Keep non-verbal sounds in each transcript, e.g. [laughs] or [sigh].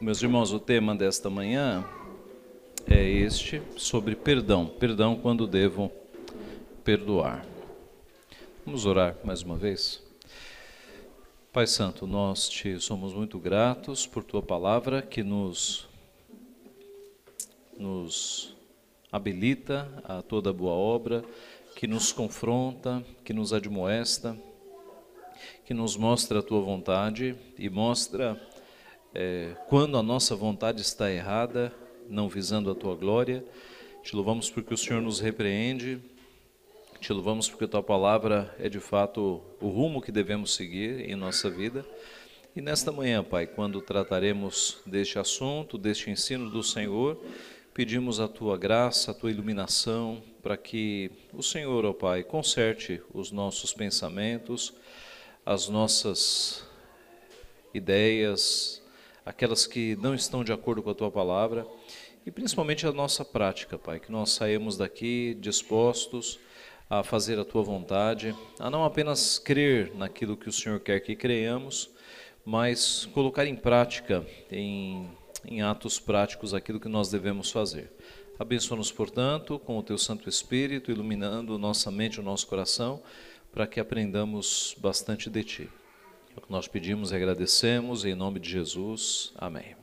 Meus irmãos, o tema desta manhã é este, sobre perdão. Perdão quando devo perdoar. Vamos orar mais uma vez? Pai Santo, nós te somos muito gratos por tua palavra que nos, nos habilita a toda boa obra, que nos confronta, que nos admoesta, que nos mostra a tua vontade e mostra é, quando a nossa vontade está errada, não visando a tua glória. Te louvamos porque o Senhor nos repreende, te louvamos porque a tua palavra é de fato o rumo que devemos seguir em nossa vida. E nesta manhã, Pai, quando trataremos deste assunto, deste ensino do Senhor, pedimos a tua graça, a tua iluminação, para que o Senhor, ó Pai, conserte os nossos pensamentos, as nossas ideias, aquelas que não estão de acordo com a tua palavra e principalmente a nossa prática, Pai, que nós saímos daqui dispostos a fazer a tua vontade, a não apenas crer naquilo que o Senhor quer que creiamos, mas colocar em prática, em, em atos práticos, aquilo que nós devemos fazer. Abençoa-nos, portanto, com o teu Santo Espírito, iluminando nossa mente e o nosso coração, para que aprendamos bastante de ti. É o que nós pedimos e agradecemos, em nome de Jesus. Amém.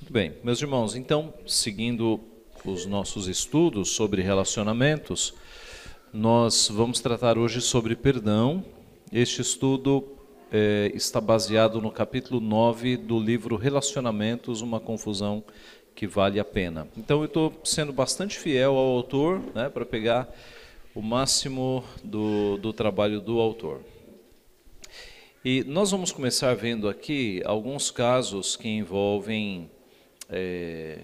Muito bem, meus irmãos, então, seguindo os nossos estudos sobre relacionamentos, nós vamos tratar hoje sobre perdão. Este estudo é, está baseado no capítulo 9 do livro Relacionamentos, uma confusão que vale a pena. Então, eu estou sendo bastante fiel ao autor, né, para pegar o máximo do, do trabalho do autor. E nós vamos começar vendo aqui alguns casos que envolvem é,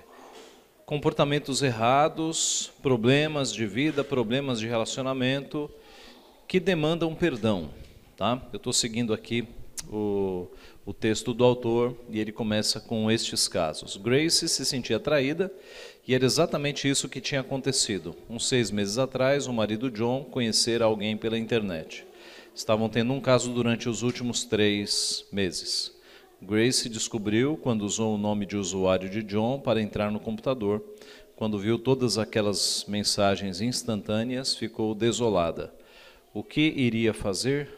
comportamentos errados, problemas de vida, problemas de relacionamento que demandam perdão. Tá? Eu estou seguindo aqui o, o texto do autor e ele começa com estes casos. Grace se sentia atraída e era exatamente isso que tinha acontecido. Uns seis meses atrás, o marido John conhecera alguém pela internet estavam tendo um caso durante os últimos três meses. Grace descobriu quando usou o nome de usuário de John para entrar no computador. Quando viu todas aquelas mensagens instantâneas, ficou desolada. O que iria fazer?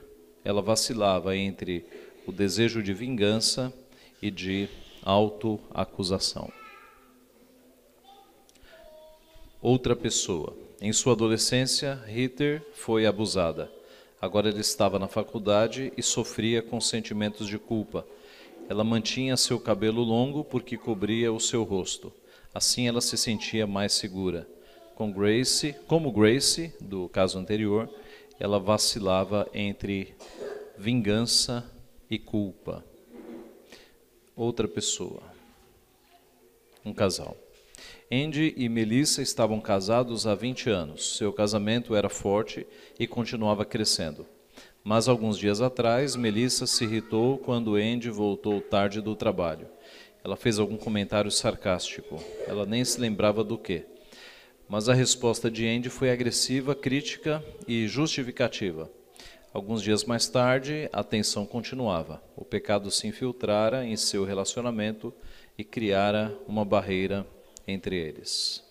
Ela vacilava entre o desejo de vingança e de autoacusação. Outra pessoa. Em sua adolescência, Ritter foi abusada. Agora ele estava na faculdade e sofria com sentimentos de culpa. Ela mantinha seu cabelo longo porque cobria o seu rosto. Assim ela se sentia mais segura. Com Grace, como Grace do caso anterior, ela vacilava entre vingança e culpa. Outra pessoa. Um casal. Andy e Melissa estavam casados há 20 anos. Seu casamento era forte e continuava crescendo. Mas alguns dias atrás, Melissa se irritou quando Andy voltou tarde do trabalho. Ela fez algum comentário sarcástico. Ela nem se lembrava do que. Mas a resposta de Andy foi agressiva, crítica e justificativa. Alguns dias mais tarde, a tensão continuava. O pecado se infiltrara em seu relacionamento e criara uma barreira entre eles.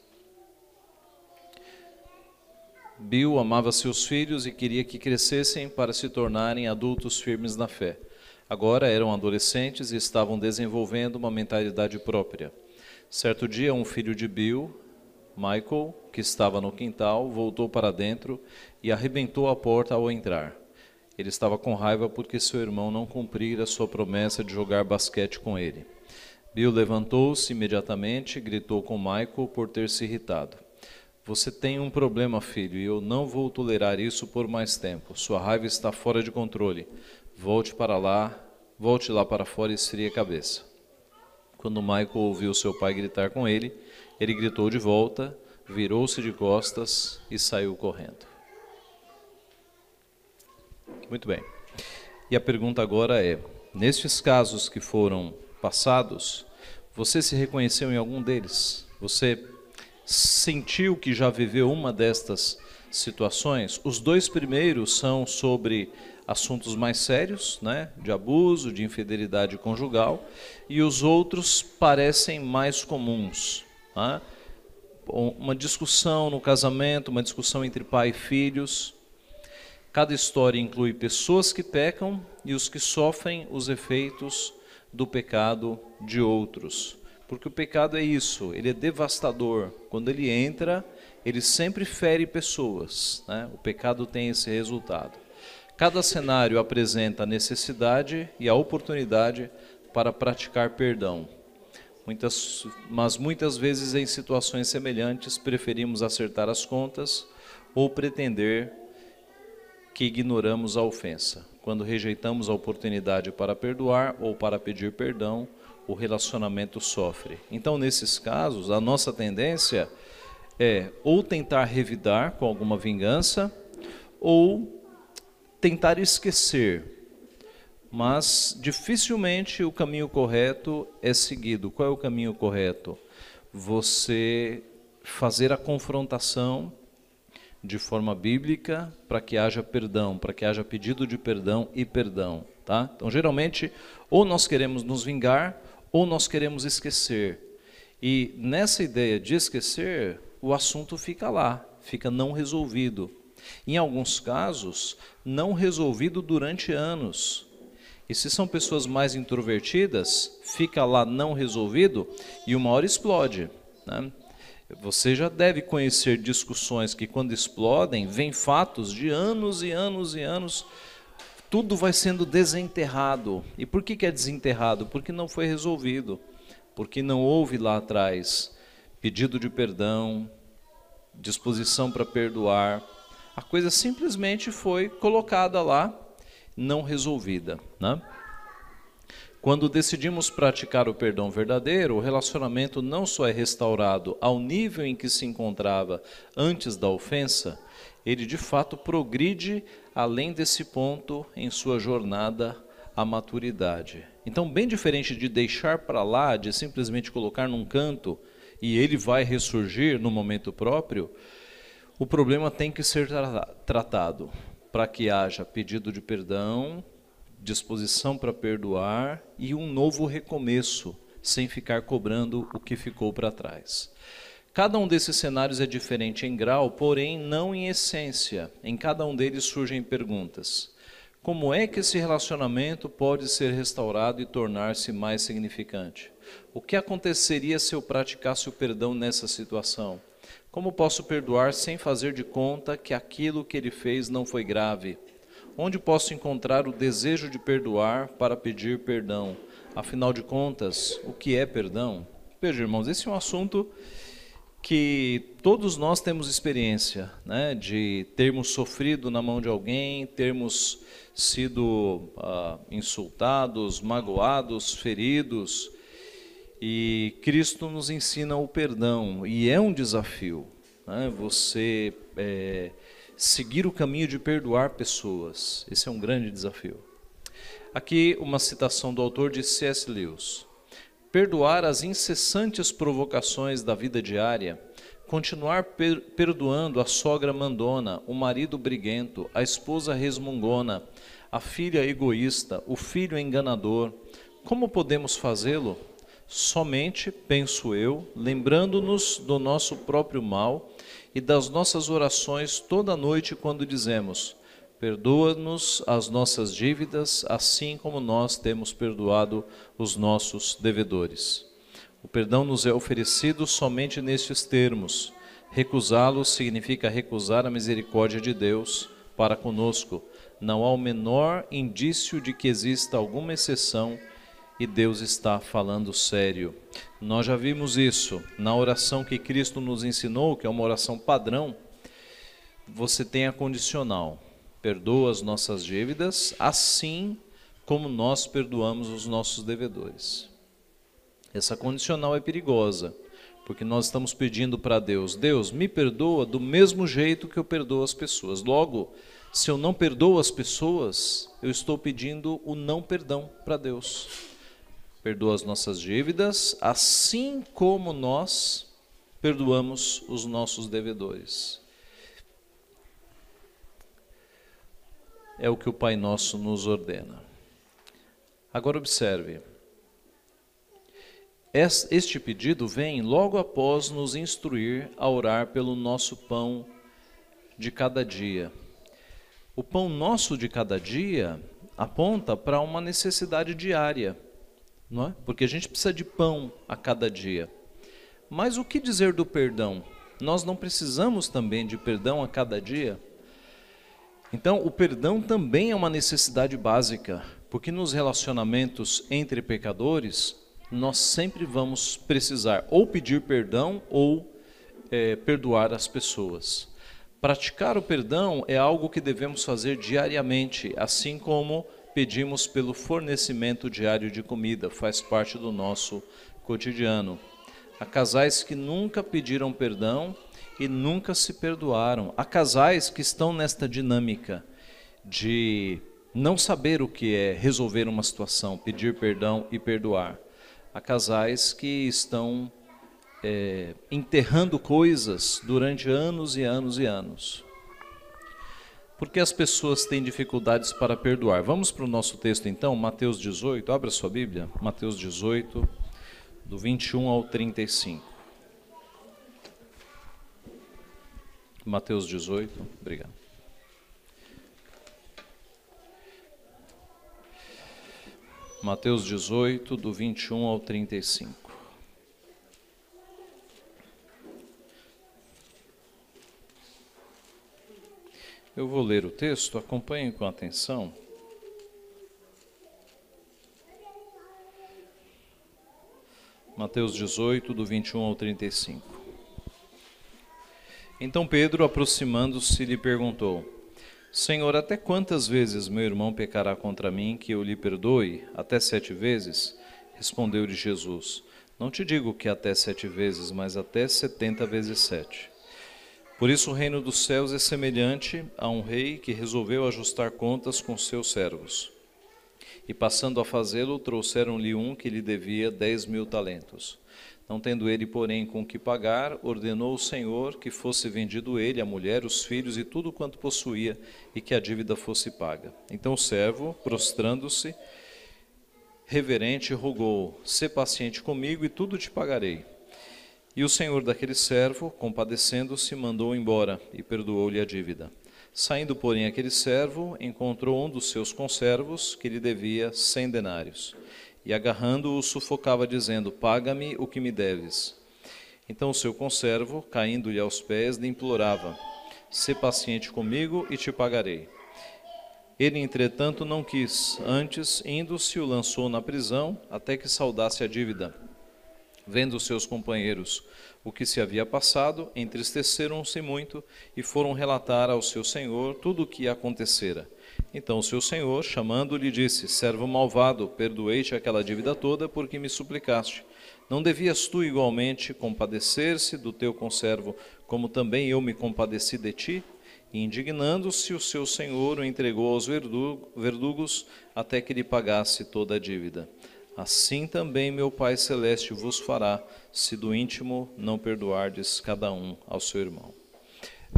Bill amava seus filhos e queria que crescessem para se tornarem adultos firmes na fé. Agora eram adolescentes e estavam desenvolvendo uma mentalidade própria. Certo dia, um filho de Bill, Michael, que estava no quintal, voltou para dentro e arrebentou a porta ao entrar. Ele estava com raiva porque seu irmão não cumprira sua promessa de jogar basquete com ele. Bill levantou-se imediatamente e gritou com Michael por ter se irritado. Você tem um problema, filho, e eu não vou tolerar isso por mais tempo. Sua raiva está fora de controle. Volte para lá, volte lá para fora e esfrie a cabeça. Quando Michael ouviu seu pai gritar com ele, ele gritou de volta, virou-se de costas e saiu correndo. Muito bem. E a pergunta agora é: nestes casos que foram passados, você se reconheceu em algum deles? Você sentiu que já viveu uma destas situações. Os dois primeiros são sobre assuntos mais sérios, né, de abuso, de infidelidade conjugal, e os outros parecem mais comuns. Né? Uma discussão no casamento, uma discussão entre pai e filhos. Cada história inclui pessoas que pecam e os que sofrem os efeitos do pecado de outros. Porque o pecado é isso, ele é devastador. Quando ele entra, ele sempre fere pessoas. Né? O pecado tem esse resultado. Cada cenário apresenta a necessidade e a oportunidade para praticar perdão. Muitas, mas muitas vezes em situações semelhantes preferimos acertar as contas ou pretender que ignoramos a ofensa. Quando rejeitamos a oportunidade para perdoar ou para pedir perdão, o relacionamento sofre. Então, nesses casos, a nossa tendência é ou tentar revidar com alguma vingança ou tentar esquecer, mas dificilmente o caminho correto é seguido. Qual é o caminho correto? Você fazer a confrontação de forma bíblica para que haja perdão, para que haja pedido de perdão e perdão, tá? Então, geralmente, ou nós queremos nos vingar ou nós queremos esquecer. E nessa ideia de esquecer, o assunto fica lá, fica não resolvido. Em alguns casos, não resolvido durante anos. E se são pessoas mais introvertidas, fica lá não resolvido e uma hora explode. Né? Você já deve conhecer discussões que, quando explodem, vêm fatos de anos e anos e anos, tudo vai sendo desenterrado. E por que, que é desenterrado? Porque não foi resolvido, porque não houve lá atrás pedido de perdão, disposição para perdoar, a coisa simplesmente foi colocada lá, não resolvida. Né? Quando decidimos praticar o perdão verdadeiro, o relacionamento não só é restaurado ao nível em que se encontrava antes da ofensa, ele de fato progride além desse ponto em sua jornada à maturidade. Então, bem diferente de deixar para lá, de simplesmente colocar num canto e ele vai ressurgir no momento próprio, o problema tem que ser tratado para que haja pedido de perdão, disposição para perdoar e um novo recomeço, sem ficar cobrando o que ficou para trás. Cada um desses cenários é diferente em grau, porém não em essência. Em cada um deles surgem perguntas. Como é que esse relacionamento pode ser restaurado e tornar-se mais significante? O que aconteceria se eu praticasse o perdão nessa situação? Como posso perdoar sem fazer de conta que aquilo que ele fez não foi grave? Onde posso encontrar o desejo de perdoar para pedir perdão? Afinal de contas, o que é perdão? Veja, irmãos, esse é um assunto que todos nós temos experiência, né, de termos sofrido na mão de alguém, termos sido uh, insultados, magoados, feridos, e Cristo nos ensina o perdão, e é um desafio né? você é, seguir o caminho de perdoar pessoas. Esse é um grande desafio. Aqui uma citação do autor de C.S. Lewis. Perdoar as incessantes provocações da vida diária, continuar per perdoando a sogra mandona, o marido briguento, a esposa resmungona, a filha egoísta, o filho enganador. Como podemos fazê-lo? somente, penso eu, lembrando-nos do nosso próprio mal e das nossas orações toda noite quando dizemos: Perdoa-nos as nossas dívidas, assim como nós temos perdoado os nossos devedores. O perdão nos é oferecido somente nestes termos. Recusá-lo significa recusar a misericórdia de Deus para conosco. Não há o menor indício de que exista alguma exceção e Deus está falando sério. Nós já vimos isso na oração que Cristo nos ensinou, que é uma oração padrão. Você tem a condicional: perdoa as nossas dívidas, assim como nós perdoamos os nossos devedores. Essa condicional é perigosa, porque nós estamos pedindo para Deus: Deus, me perdoa do mesmo jeito que eu perdoo as pessoas. Logo, se eu não perdoo as pessoas, eu estou pedindo o não perdão para Deus perdoa as nossas dívidas, assim como nós perdoamos os nossos devedores. é o que o Pai Nosso nos ordena. Agora observe. Este pedido vem logo após nos instruir a orar pelo nosso pão de cada dia. O pão nosso de cada dia aponta para uma necessidade diária, não é? Porque a gente precisa de pão a cada dia. Mas o que dizer do perdão? Nós não precisamos também de perdão a cada dia? Então, o perdão também é uma necessidade básica, porque nos relacionamentos entre pecadores, nós sempre vamos precisar ou pedir perdão ou é, perdoar as pessoas. Praticar o perdão é algo que devemos fazer diariamente, assim como pedimos pelo fornecimento diário de comida, faz parte do nosso cotidiano. Há casais que nunca pediram perdão e nunca se perdoaram. Há casais que estão nesta dinâmica de não saber o que é resolver uma situação, pedir perdão e perdoar. Há casais que estão é, enterrando coisas durante anos e anos e anos. Porque as pessoas têm dificuldades para perdoar. Vamos para o nosso texto então, Mateus 18. Abra sua Bíblia, Mateus 18, do 21 ao 35. Mateus 18, obrigado. Mateus 18, do 21 ao 35. Eu vou ler o texto, acompanhem com atenção. Mateus 18, do 21 ao 35. Então Pedro, aproximando-se, lhe perguntou: Senhor, até quantas vezes meu irmão pecará contra mim que eu lhe perdoe? Até sete vezes? Respondeu-lhe Jesus: Não te digo que até sete vezes, mas até setenta vezes sete. Por isso o reino dos céus é semelhante a um rei que resolveu ajustar contas com seus servos. E passando a fazê-lo, trouxeram-lhe um que lhe devia dez mil talentos. Não tendo ele, porém, com que pagar, ordenou o Senhor que fosse vendido ele, a mulher, os filhos e tudo quanto possuía, e que a dívida fosse paga. Então o servo, prostrando-se, reverente, rogou: Sê paciente comigo e tudo te pagarei. E o senhor daquele servo, compadecendo-se, mandou embora e perdoou-lhe a dívida. Saindo, porém, aquele servo encontrou um dos seus conservos que lhe devia cem denários. E agarrando-o, sufocava, dizendo: Paga-me o que me deves. Então o seu conservo, caindo-lhe aos pés, lhe implorava: Sê paciente comigo e te pagarei. Ele, entretanto, não quis. Antes, indo-se, o lançou na prisão até que saudasse a dívida. Vendo seus companheiros o que se havia passado, entristeceram-se muito e foram relatar ao seu senhor tudo o que acontecera. Então seu senhor, chamando-lhe, disse: Servo malvado, perdoei-te aquela dívida toda porque me suplicaste. Não devias tu igualmente compadecer-se do teu conservo, como também eu me compadeci de ti? Indignando-se, o seu senhor o entregou aos verdugos até que lhe pagasse toda a dívida. Assim também meu Pai Celeste vos fará, se do íntimo não perdoardes cada um ao seu irmão.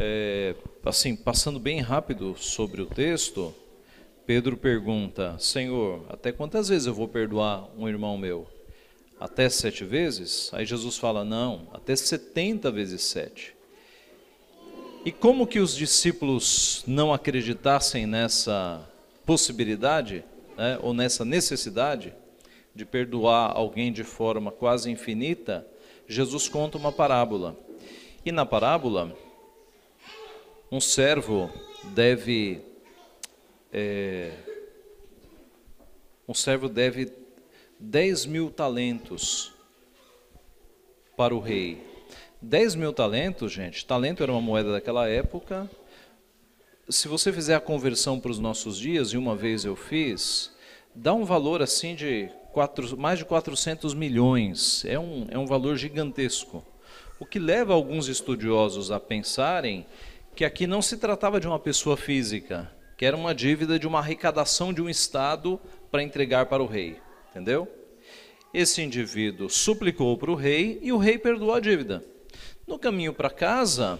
É, assim, passando bem rápido sobre o texto, Pedro pergunta: Senhor, até quantas vezes eu vou perdoar um irmão meu? Até sete vezes? Aí Jesus fala: Não, até setenta vezes sete. E como que os discípulos não acreditassem nessa possibilidade, né, ou nessa necessidade? De perdoar alguém de forma quase infinita, Jesus conta uma parábola. E na parábola, um servo deve. É, um servo deve 10 mil talentos para o rei. 10 mil talentos, gente, talento era uma moeda daquela época. Se você fizer a conversão para os nossos dias, e uma vez eu fiz, dá um valor assim de quatro, mais de 400 milhões. É um, é um valor gigantesco. O que leva alguns estudiosos a pensarem que aqui não se tratava de uma pessoa física, que era uma dívida de uma arrecadação de um Estado para entregar para o rei. Entendeu? Esse indivíduo suplicou para o rei e o rei perdoou a dívida. No caminho para casa,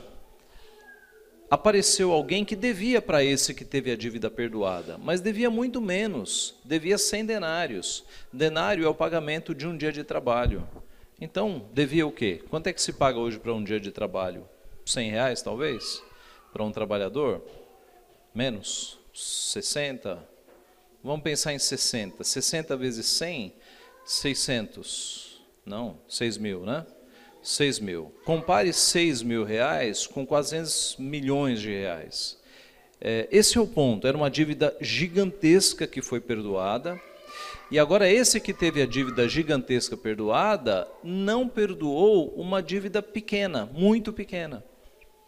apareceu alguém que devia para esse que teve a dívida perdoada, mas devia muito menos, devia 100 denários. Denário é o pagamento de um dia de trabalho. Então, devia o quê? Quanto é que se paga hoje para um dia de trabalho? 100 reais, talvez? Para um trabalhador? Menos? 60? Vamos pensar em 60. 60 vezes 100, 600. Não, 6 mil, né? 6 mil. Compare 6 mil reais com 400 milhões de reais. É, esse é o ponto. Era uma dívida gigantesca que foi perdoada. E agora, esse que teve a dívida gigantesca perdoada, não perdoou uma dívida pequena, muito pequena,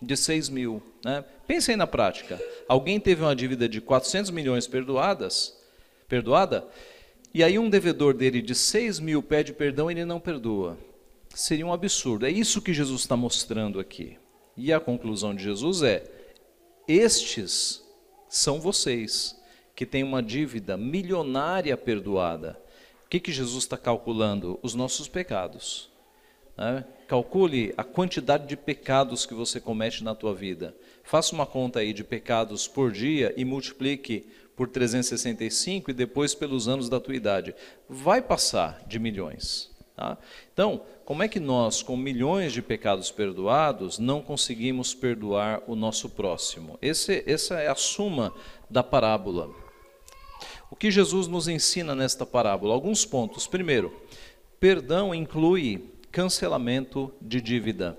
de 6 mil. Né? Pensem na prática. Alguém teve uma dívida de 400 milhões perdoadas, perdoada, e aí um devedor dele de 6 mil pede perdão e ele não perdoa seria um absurdo. É isso que Jesus está mostrando aqui. E a conclusão de Jesus é: estes são vocês que têm uma dívida milionária perdoada. O que, que Jesus está calculando? Os nossos pecados. Né? Calcule a quantidade de pecados que você comete na tua vida. Faça uma conta aí de pecados por dia e multiplique por 365 e depois pelos anos da tua idade. Vai passar de milhões. Tá? Então, como é que nós, com milhões de pecados perdoados, não conseguimos perdoar o nosso próximo? Esse, essa é a suma da parábola. O que Jesus nos ensina nesta parábola? Alguns pontos. Primeiro, perdão inclui cancelamento de dívida.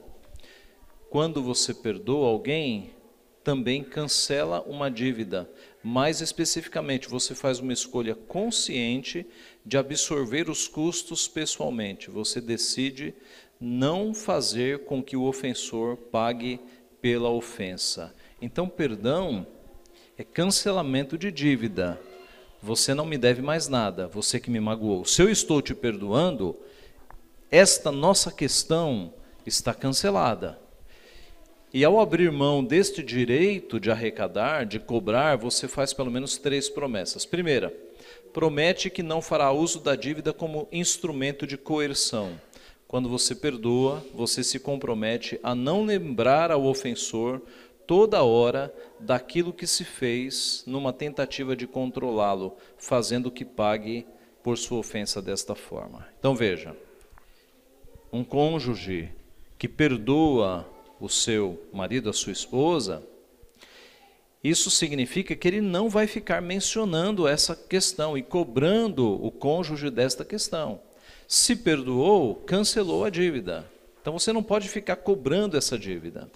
Quando você perdoa alguém, também cancela uma dívida. Mais especificamente, você faz uma escolha consciente de absorver os custos pessoalmente. Você decide não fazer com que o ofensor pague pela ofensa. Então, perdão é cancelamento de dívida. Você não me deve mais nada, você que me magoou. Se eu estou te perdoando, esta nossa questão está cancelada. E ao abrir mão deste direito de arrecadar, de cobrar, você faz pelo menos três promessas. Primeira, promete que não fará uso da dívida como instrumento de coerção. Quando você perdoa, você se compromete a não lembrar ao ofensor toda hora daquilo que se fez numa tentativa de controlá-lo, fazendo que pague por sua ofensa desta forma. Então veja, um cônjuge que perdoa o seu marido, a sua esposa, isso significa que ele não vai ficar mencionando essa questão e cobrando o cônjuge desta questão. Se perdoou, cancelou a dívida. Então você não pode ficar cobrando essa dívida.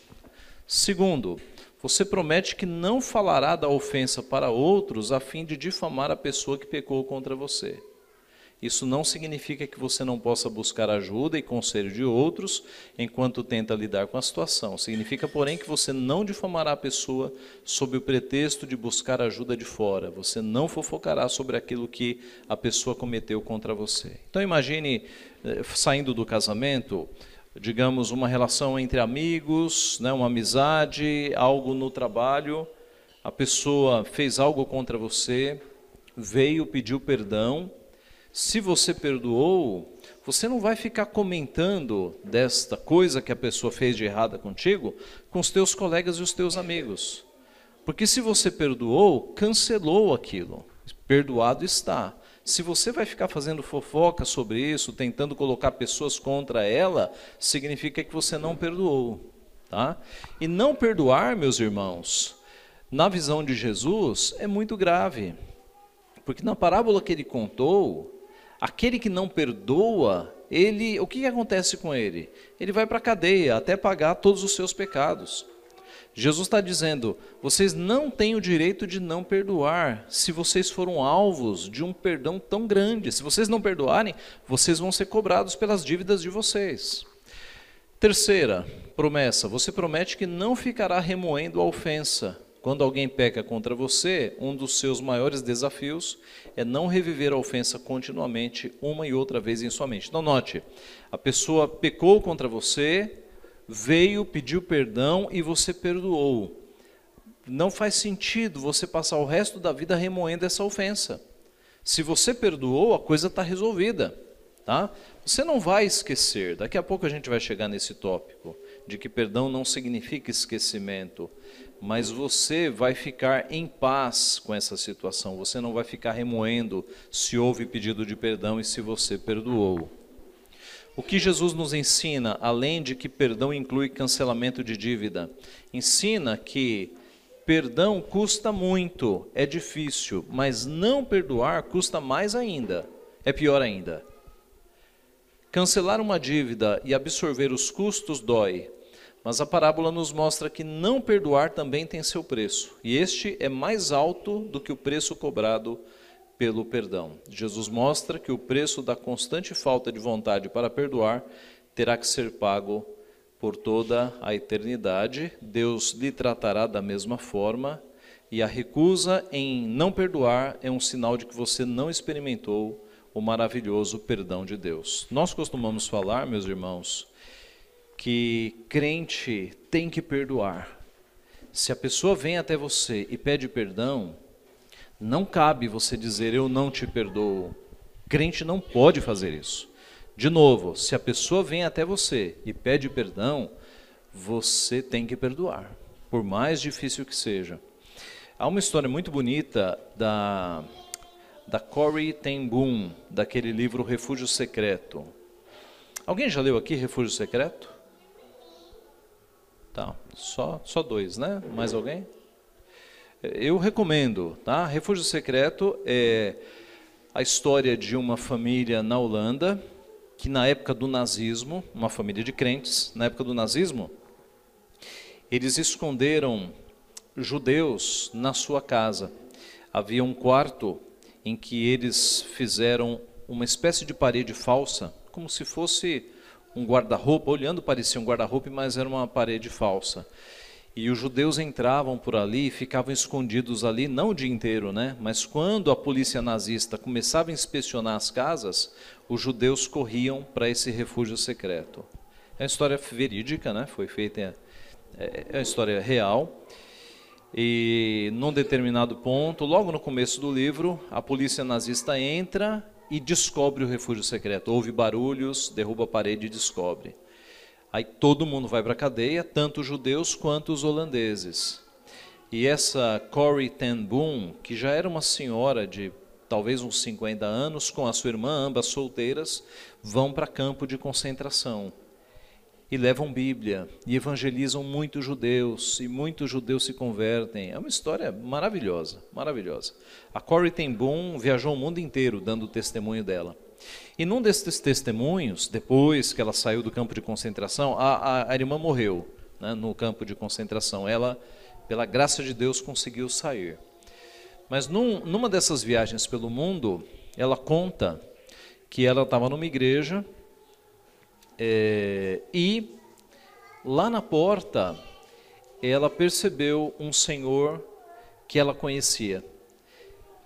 Segundo, você promete que não falará da ofensa para outros a fim de difamar a pessoa que pecou contra você. Isso não significa que você não possa buscar ajuda e conselho de outros enquanto tenta lidar com a situação. Significa, porém, que você não difamará a pessoa sob o pretexto de buscar ajuda de fora. Você não fofocará sobre aquilo que a pessoa cometeu contra você. Então imagine eh, saindo do casamento, digamos uma relação entre amigos, né, uma amizade, algo no trabalho, a pessoa fez algo contra você, veio, pediu perdão, se você perdoou, você não vai ficar comentando desta coisa que a pessoa fez de errada contigo com os teus colegas e os teus amigos. Porque se você perdoou, cancelou aquilo. Perdoado está. Se você vai ficar fazendo fofoca sobre isso, tentando colocar pessoas contra ela, significa que você não perdoou. Tá? E não perdoar, meus irmãos, na visão de Jesus, é muito grave. Porque na parábola que ele contou, Aquele que não perdoa, ele, o que, acontece com ele? Ele vai para a cadeia até pagar todos os seus pecados. Jesus está dizendo: vocês não têm o direito de não perdoar se vocês foram alvos de um perdão tão grande. Se vocês não perdoarem, vocês vão ser cobrados pelas dívidas de vocês. Terceira promessa: você promete que não ficará remoendo a ofensa. Quando alguém peca contra você, um dos seus maiores desafios é não reviver a ofensa continuamente, uma e outra vez em sua mente. Então, note: a pessoa pecou contra você, veio, pediu perdão e você perdoou. Não faz sentido você passar o resto da vida remoendo essa ofensa. Se você perdoou, a coisa está resolvida. Tá? Você não vai esquecer, daqui a pouco a gente vai chegar nesse tópico de que perdão não significa esquecimento, mas você vai ficar em paz com essa situação, você não vai ficar remoendo se houve pedido de perdão e se você perdoou. O que Jesus nos ensina, além de que perdão inclui cancelamento de dívida, ensina que perdão custa muito, é difícil, mas não perdoar custa mais ainda, é pior ainda. Cancelar uma dívida e absorver os custos dói, mas a parábola nos mostra que não perdoar também tem seu preço, e este é mais alto do que o preço cobrado pelo perdão. Jesus mostra que o preço da constante falta de vontade para perdoar terá que ser pago por toda a eternidade. Deus lhe tratará da mesma forma, e a recusa em não perdoar é um sinal de que você não experimentou o maravilhoso perdão de Deus. Nós costumamos falar, meus irmãos, que crente tem que perdoar. Se a pessoa vem até você e pede perdão, não cabe você dizer eu não te perdoo. Crente não pode fazer isso. De novo, se a pessoa vem até você e pede perdão, você tem que perdoar, por mais difícil que seja. Há uma história muito bonita da da Corey ten Boom, daquele livro Refúgio Secreto. Alguém já leu aqui Refúgio Secreto? Tá, só, só dois, né? Mais alguém? Eu recomendo, tá? Refúgio Secreto é a história de uma família na Holanda que na época do nazismo, uma família de crentes, na época do nazismo, eles esconderam judeus na sua casa. Havia um quarto em que eles fizeram uma espécie de parede falsa, como se fosse um guarda-roupa, olhando parecia um guarda-roupa, mas era uma parede falsa. E os judeus entravam por ali e ficavam escondidos ali, não o dia inteiro, né? Mas quando a polícia nazista começava a inspecionar as casas, os judeus corriam para esse refúgio secreto. É uma história verídica, né? Foi feita, é, é uma história real. E num determinado ponto, logo no começo do livro, a polícia nazista entra e descobre o refúgio secreto. Ouve barulhos, derruba a parede e descobre. Aí todo mundo vai para a cadeia, tanto os judeus quanto os holandeses. E essa Corrie ten Boom, que já era uma senhora de talvez uns 50 anos, com a sua irmã, ambas solteiras, vão para campo de concentração e levam Bíblia e evangelizam muitos judeus e muitos judeus se convertem. É uma história maravilhosa, maravilhosa. A Corrie ten Boom viajou o mundo inteiro dando o testemunho dela. E num desses testemunhos, depois que ela saiu do campo de concentração, a, a, a irmã morreu né, no campo de concentração. Ela, pela graça de Deus, conseguiu sair. Mas num, numa dessas viagens pelo mundo, ela conta que ela estava numa igreja é, e lá na porta, ela percebeu um senhor que ela conhecia,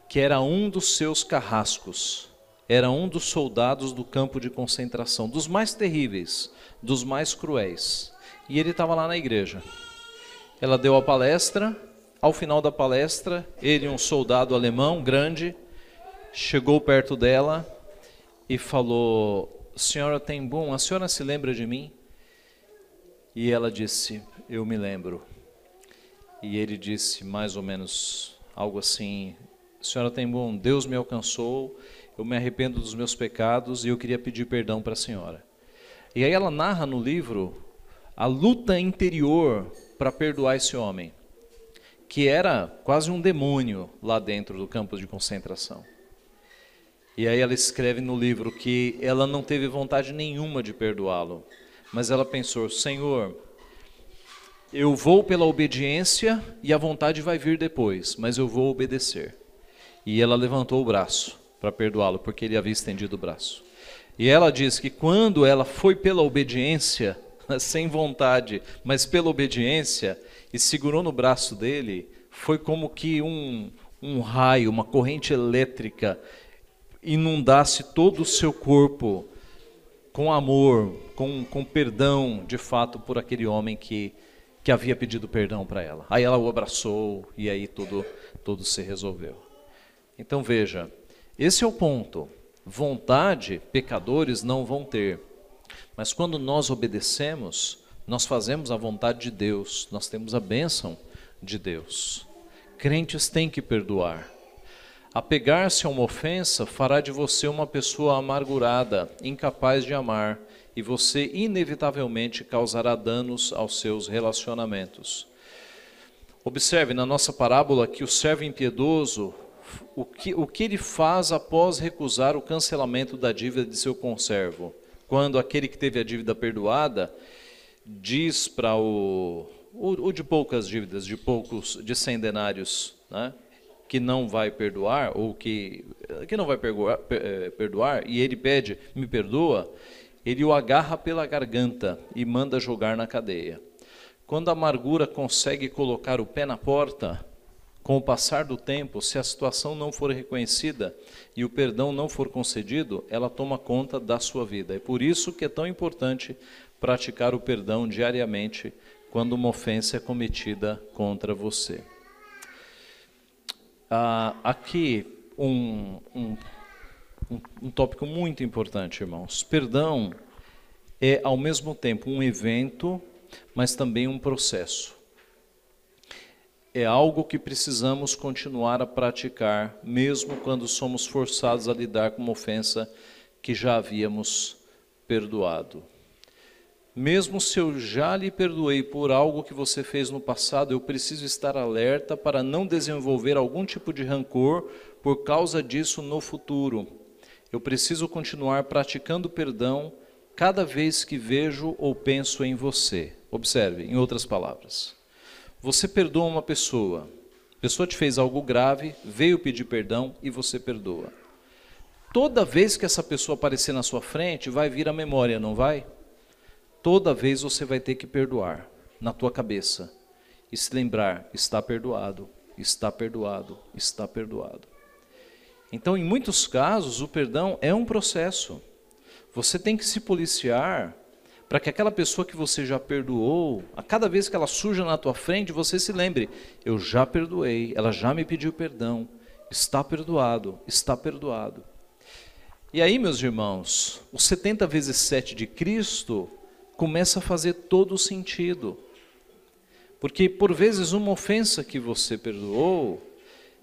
que era um dos seus carrascos, era um dos soldados do campo de concentração, dos mais terríveis, dos mais cruéis. E ele estava lá na igreja. Ela deu a palestra, ao final da palestra, ele, um soldado alemão grande, chegou perto dela e falou: Senhora Tembum, a senhora se lembra de mim? E ela disse: Eu me lembro. E ele disse mais ou menos algo assim: Senhora Tembum, Deus me alcançou, eu me arrependo dos meus pecados e eu queria pedir perdão para a senhora. E aí ela narra no livro a luta interior para perdoar esse homem, que era quase um demônio lá dentro do campo de concentração. E aí ela escreve no livro que ela não teve vontade nenhuma de perdoá-lo, mas ela pensou: Senhor, eu vou pela obediência e a vontade vai vir depois, mas eu vou obedecer. E ela levantou o braço para perdoá-lo, porque ele havia estendido o braço. E ela diz que quando ela foi pela obediência, [laughs] sem vontade, mas pela obediência, e segurou no braço dele, foi como que um, um raio, uma corrente elétrica inundasse todo o seu corpo com amor, com, com perdão, de fato, por aquele homem que, que havia pedido perdão para ela. Aí ela o abraçou e aí tudo, tudo se resolveu. Então veja, esse é o ponto. Vontade, pecadores não vão ter. Mas quando nós obedecemos, Nós fazemos a vontade de Deus, nós temos a bênção de Deus. Crentes têm que perdoar. Apegar-se a uma ofensa fará de você uma pessoa amargurada, incapaz de amar, e você inevitavelmente causará danos aos seus relacionamentos. Observe na nossa parábola que o servo impiedoso, o que, o que ele faz após recusar o cancelamento da dívida de seu conservo? Quando aquele que teve a dívida perdoada diz para o, o, o, de poucas dívidas, de poucos, de cem denários, né, que não vai perdoar, ou que, que não vai perdoar, eh, perdoar, e ele pede, me perdoa, ele o agarra pela garganta e manda jogar na cadeia. Quando a amargura consegue colocar o pé na porta, com o passar do tempo, se a situação não for reconhecida e o perdão não for concedido, ela toma conta da sua vida. É por isso que é tão importante praticar o perdão diariamente quando uma ofensa é cometida contra você. Ah, aqui um, um, um, tópico muito importante, irmãos. Perdão é ao mesmo tempo um evento, mas também um processo. É algo que precisamos continuar a praticar, mesmo quando somos forçados a lidar com uma ofensa que já havíamos perdoado. Mesmo se eu já lhe perdoei por algo que você fez no passado, eu preciso estar alerta para não desenvolver algum tipo de rancor por causa disso no futuro. Eu preciso continuar praticando perdão cada vez que vejo ou penso em você. Observe, em outras palavras. Você perdoa uma pessoa, a pessoa te fez algo grave, veio pedir perdão e você perdoa. Toda vez que essa pessoa aparecer na sua frente, vai vir a memória, não vai? Toda vez você vai ter que perdoar na tua cabeça e se lembrar: está perdoado, está perdoado, está perdoado. Então, em muitos casos, o perdão é um processo. Você tem que se policiar para que aquela pessoa que você já perdoou, a cada vez que ela surja na tua frente, você se lembre: eu já perdoei, ela já me pediu perdão, está perdoado, está perdoado. E aí, meus irmãos, o 70 vezes 7 de Cristo começa a fazer todo o sentido. Porque por vezes uma ofensa que você perdoou,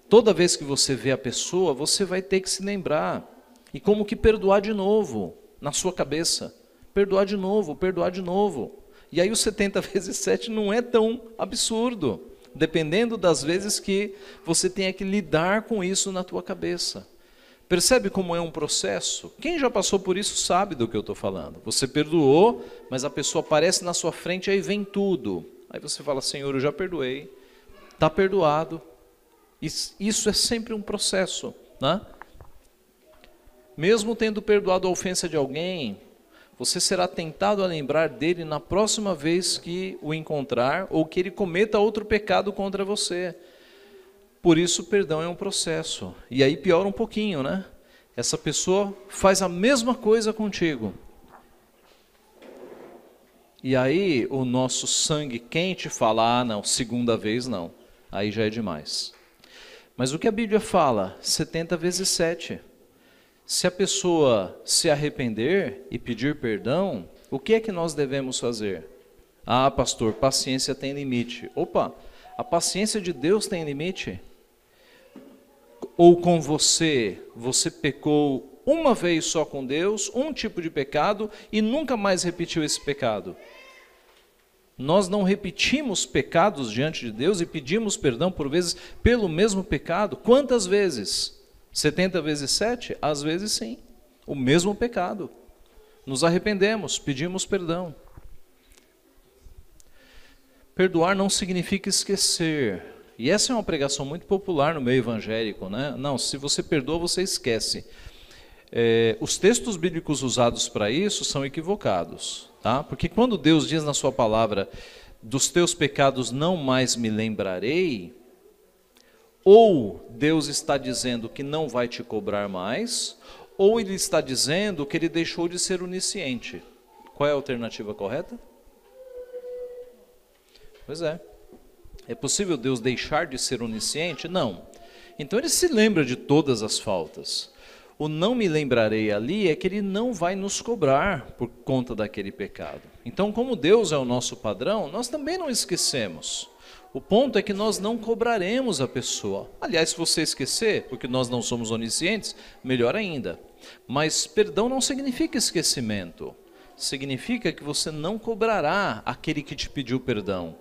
toda vez que você vê a pessoa, você vai ter que se lembrar e como que perdoar de novo na sua cabeça. Perdoar de novo, perdoar de novo. E aí o 70 [laughs] vezes 7 não é tão absurdo, dependendo das vezes que você tenha que lidar com isso na tua cabeça. Percebe como é um processo? Quem já passou por isso sabe do que eu estou falando. Você perdoou, mas a pessoa aparece na sua frente, aí vem tudo. Aí você fala, Senhor, eu já perdoei, está perdoado. Isso é sempre um processo. Né? Mesmo tendo perdoado a ofensa de alguém, você será tentado a lembrar dele na próxima vez que o encontrar ou que ele cometa outro pecado contra você. Por isso, perdão é um processo. E aí piora um pouquinho, né? Essa pessoa faz a mesma coisa contigo. E aí o nosso sangue quente fala: ah, não, segunda vez não. Aí já é demais. Mas o que a Bíblia fala? 70 vezes 7. Se a pessoa se arrepender e pedir perdão, o que é que nós devemos fazer? Ah, pastor, paciência tem limite. Opa, a paciência de Deus tem limite? ou com você, você pecou uma vez só com Deus, um tipo de pecado, e nunca mais repetiu esse pecado. Nós não repetimos pecados diante de Deus e pedimos perdão por vezes pelo mesmo pecado. Quantas vezes? 70 vezes 7? Às vezes sim. O mesmo pecado. Nos arrependemos, pedimos perdão. Perdoar não significa esquecer. E essa é uma pregação muito popular no meio evangélico, né? Não, se você perdoa, você esquece. É, os textos bíblicos usados para isso são equivocados, tá? Porque quando Deus diz na sua palavra, dos teus pecados não mais me lembrarei, ou Deus está dizendo que não vai te cobrar mais, ou ele está dizendo que ele deixou de ser onisciente. Qual é a alternativa correta? Pois é. É possível Deus deixar de ser onisciente? Não. Então ele se lembra de todas as faltas. o não me lembrarei ali é que ele não vai nos cobrar por conta daquele pecado. Então, como Deus é o nosso padrão, nós também não esquecemos. O ponto é que nós não cobraremos a pessoa. Aliás, se você esquecer, porque nós não somos oniscientes, melhor ainda. Mas perdão não significa esquecimento. Significa que você não cobrará aquele que te pediu perdão.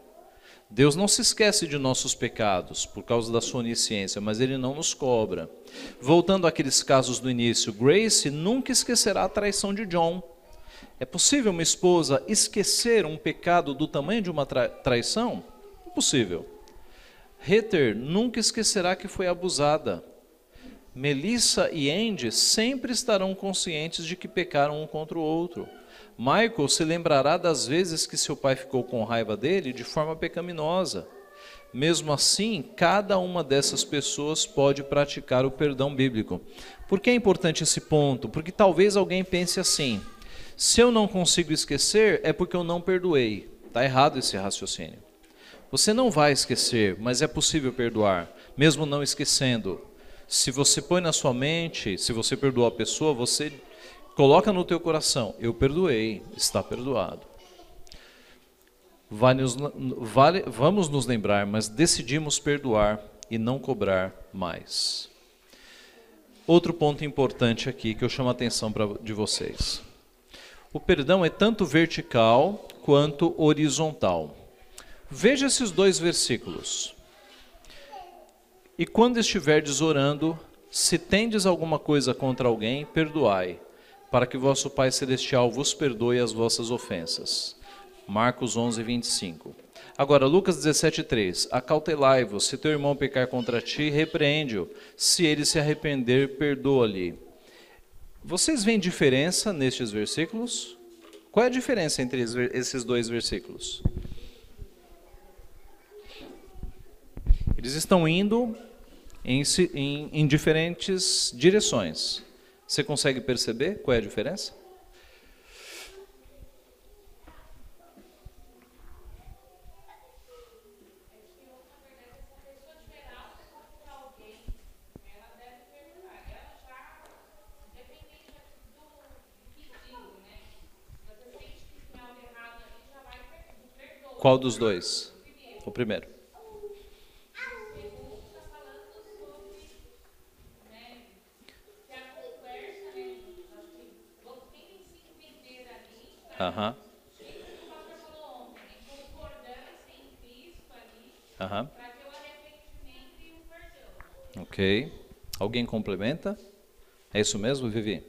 Deus não se esquece de nossos pecados por causa da sua onisciência, mas ele não nos cobra. Voltando àqueles casos do início, Grace nunca esquecerá a traição de John. É possível uma esposa esquecer um pecado do tamanho de uma tra traição? Impossível. Heather nunca esquecerá que foi abusada. Melissa e Andy sempre estarão conscientes de que pecaram um contra o outro. Michael se lembrará das vezes que seu pai ficou com raiva dele de forma pecaminosa. Mesmo assim, cada uma dessas pessoas pode praticar o perdão bíblico. Por que é importante esse ponto? Porque talvez alguém pense assim: se eu não consigo esquecer, é porque eu não perdoei. Está errado esse raciocínio. Você não vai esquecer, mas é possível perdoar, mesmo não esquecendo. Se você põe na sua mente, se você perdoa a pessoa, você Coloca no teu coração, eu perdoei, está perdoado. Vale, vamos nos lembrar, mas decidimos perdoar e não cobrar mais. Outro ponto importante aqui que eu chamo a atenção pra, de vocês. O perdão é tanto vertical quanto horizontal. Veja esses dois versículos. E quando estiverdes orando, se tendes alguma coisa contra alguém, perdoai, para que vosso Pai Celestial vos perdoe as vossas ofensas. Marcos 11, 25. Agora, Lucas 17, 3. Acautelai-vos, se teu irmão pecar contra ti, repreende-o. Se ele se arrepender, perdoa-lhe. Vocês veem diferença nestes versículos? Qual é a diferença entre esses dois versículos? Eles estão indo em, em, em diferentes direções. Você consegue perceber qual é a diferença? Qual dos dois? O primeiro. Aham. Aham. Ok. Alguém complementa? É isso mesmo, Vivi?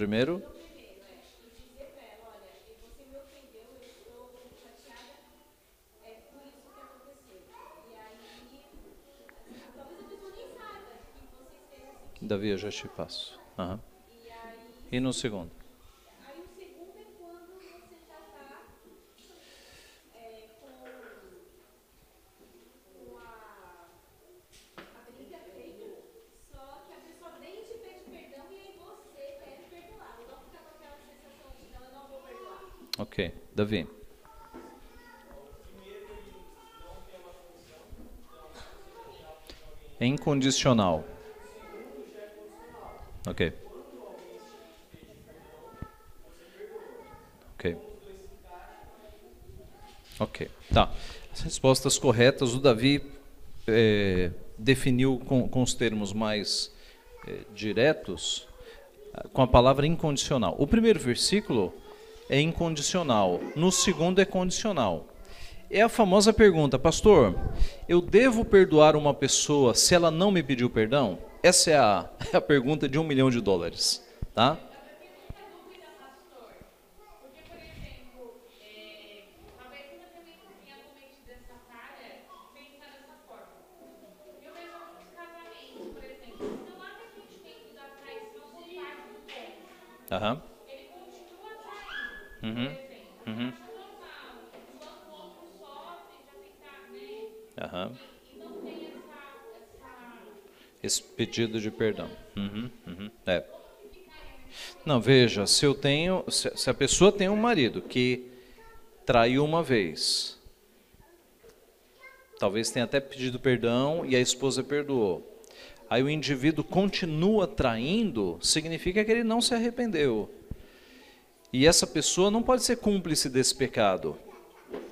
Primeiro? Davi, eu já te passo. Uhum. E no segundo? Ok, Davi. É incondicional. Ok. Ok. Ok. Tá. As respostas corretas, o Davi é, definiu com, com, os termos mais é, diretos, com a palavra incondicional. O primeiro versículo é incondicional, no segundo é condicional. É a famosa pergunta, pastor, eu devo perdoar uma pessoa se ela não me pediu perdão? Essa é a, [laughs] é a pergunta de um milhão de dólares, tá? Aham. Uhum. Aham. Esse pedido de perdão. Uhum, uhum, é. Não, veja, se eu tenho, se, a pessoa tem um marido que traiu uma vez, talvez tenha até pedido perdão e a esposa perdoou. Aí o indivíduo continua traindo, significa que ele não se arrependeu. E essa pessoa não pode ser cúmplice desse pecado.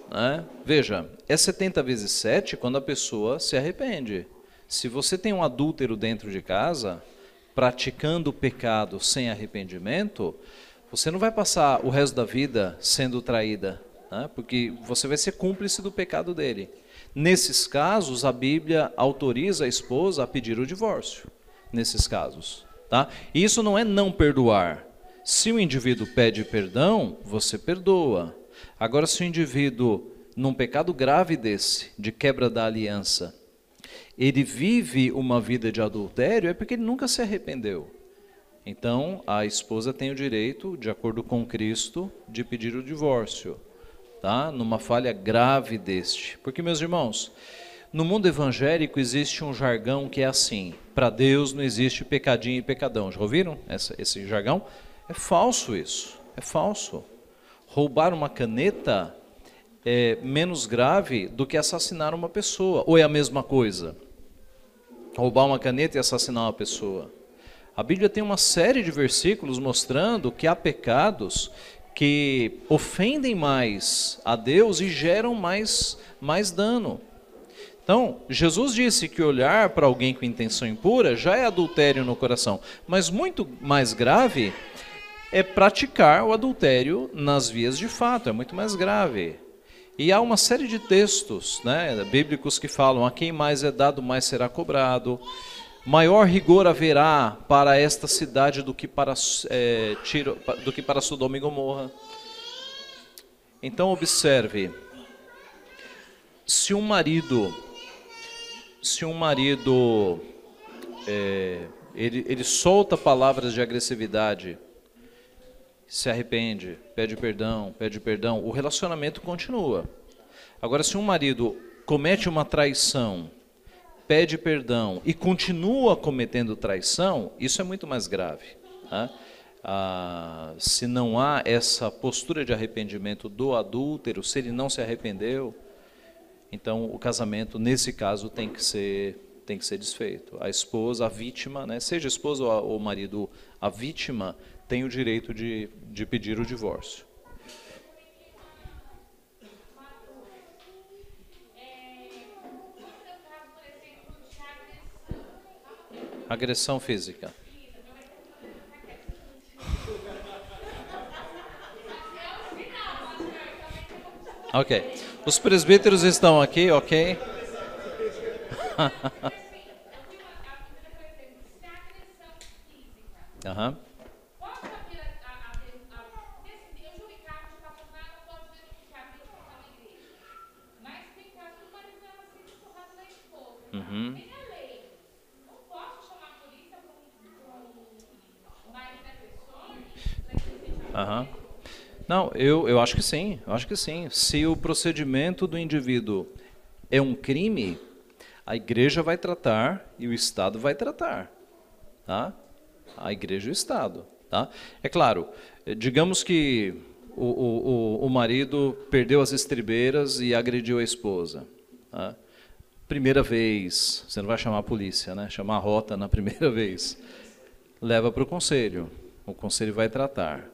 Né? Veja, é 70 vezes 7 quando a pessoa se arrepende. Se você tem um adúltero dentro de casa, praticando o pecado sem arrependimento, você não vai passar o resto da vida sendo traída, né? porque você vai ser cúmplice do pecado dele. Nesses casos, a Bíblia autoriza a esposa a pedir o divórcio. Nesses casos. Tá? Isso não é não perdoar. Se o indivíduo pede perdão, você perdoa. Agora, se o indivíduo, num pecado grave desse, de quebra da aliança, ele vive uma vida de adultério, é porque ele nunca se arrependeu. Então, a esposa tem o direito, de acordo com Cristo, de pedir o divórcio, tá? Numa falha grave deste. Porque, meus irmãos, no mundo evangélico existe um jargão que é assim: para Deus não existe pecadinho e pecadão. Já ouviram esse jargão? É falso isso, é falso roubar uma caneta é menos grave do que assassinar uma pessoa, ou é a mesma coisa? Roubar uma caneta e assassinar uma pessoa. A Bíblia tem uma série de versículos mostrando que há pecados que ofendem mais a Deus e geram mais, mais dano. Então, Jesus disse que olhar para alguém com intenção impura já é adultério no coração, mas muito mais grave é praticar o adultério nas vias de fato, é muito mais grave. E há uma série de textos né, bíblicos que falam: a quem mais é dado, mais será cobrado. Maior rigor haverá para esta cidade do que para, é, Tiro, do que para Sodoma e Gomorra. Então, observe: se um marido, se um marido, é, ele, ele solta palavras de agressividade se arrepende, pede perdão, pede perdão, o relacionamento continua. Agora, se um marido comete uma traição, pede perdão e continua cometendo traição, isso é muito mais grave. Né? Ah, se não há essa postura de arrependimento do adúltero, se ele não se arrependeu, então o casamento, nesse caso, tem que ser tem que ser desfeito. A esposa, a vítima, né, seja a esposa ou o marido, a vítima tem o direito de, de pedir o divórcio. Agressão física. Ok. Os presbíteros estão aqui, ok? [laughs] Aham. uhum. Uhum. Eu, eu acho que sim, eu acho que sim. Se o procedimento do indivíduo é um crime, a igreja vai tratar e o Estado vai tratar. Tá? A igreja e o Estado. Tá? É claro, digamos que o, o, o marido perdeu as estribeiras e agrediu a esposa. Tá? primeira vez, você não vai chamar a polícia, né? Chamar a rota na [laughs] primeira vez. Leva para o conselho. O conselho vai tratar.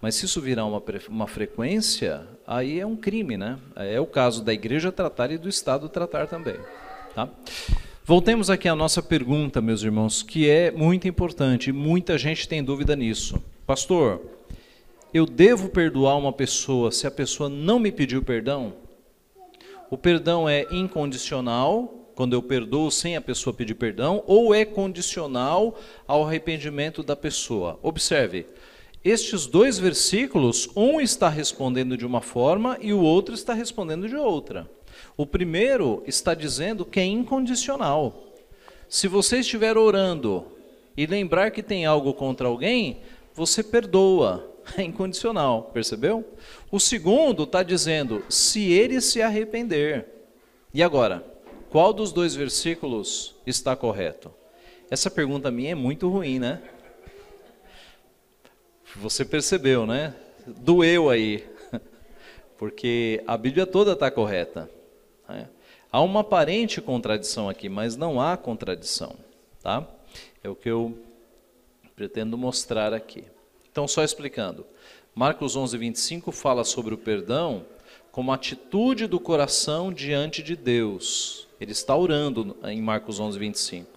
Mas se isso virar uma, uma frequência, aí é um crime, né? É o caso da igreja tratar e do Estado tratar também. Tá? Voltemos aqui à nossa pergunta, meus irmãos, que é muito importante, muita gente tem dúvida nisso. Pastor, eu devo perdoar uma pessoa se a pessoa não me pediu perdão? O perdão é incondicional, quando eu perdoo sem a pessoa pedir perdão, ou é condicional ao arrependimento da pessoa. Observe, estes dois versículos, um está respondendo de uma forma e o outro está respondendo de outra. O primeiro está dizendo que é incondicional. Se você estiver orando e lembrar que tem algo contra alguém, você perdoa, é incondicional, percebeu? O segundo está dizendo, se ele se arrepender. E agora, qual dos dois versículos está correto? Essa pergunta minha é muito ruim, né? Você percebeu, né? Doeu aí, [laughs] porque a Bíblia toda está correta. Né? Há uma aparente contradição aqui, mas não há contradição, tá? É o que eu pretendo mostrar aqui. Então, só explicando. Marcos 11, 25 fala sobre o perdão como atitude do coração diante de Deus. Ele está orando em Marcos 11, 25.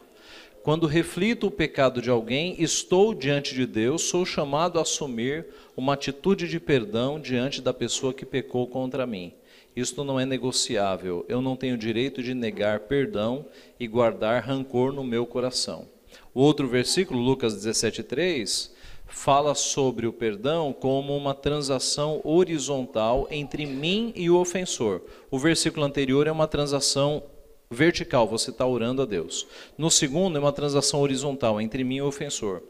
Quando reflito o pecado de alguém, estou diante de Deus, sou chamado a assumir uma atitude de perdão diante da pessoa que pecou contra mim. Isto não é negociável. Eu não tenho direito de negar perdão e guardar rancor no meu coração. O outro versículo, Lucas 17:3, fala sobre o perdão como uma transação horizontal entre mim e o ofensor. O versículo anterior é uma transação vertical, você está orando a Deus. No segundo, é uma transação horizontal entre mim e o ofensor.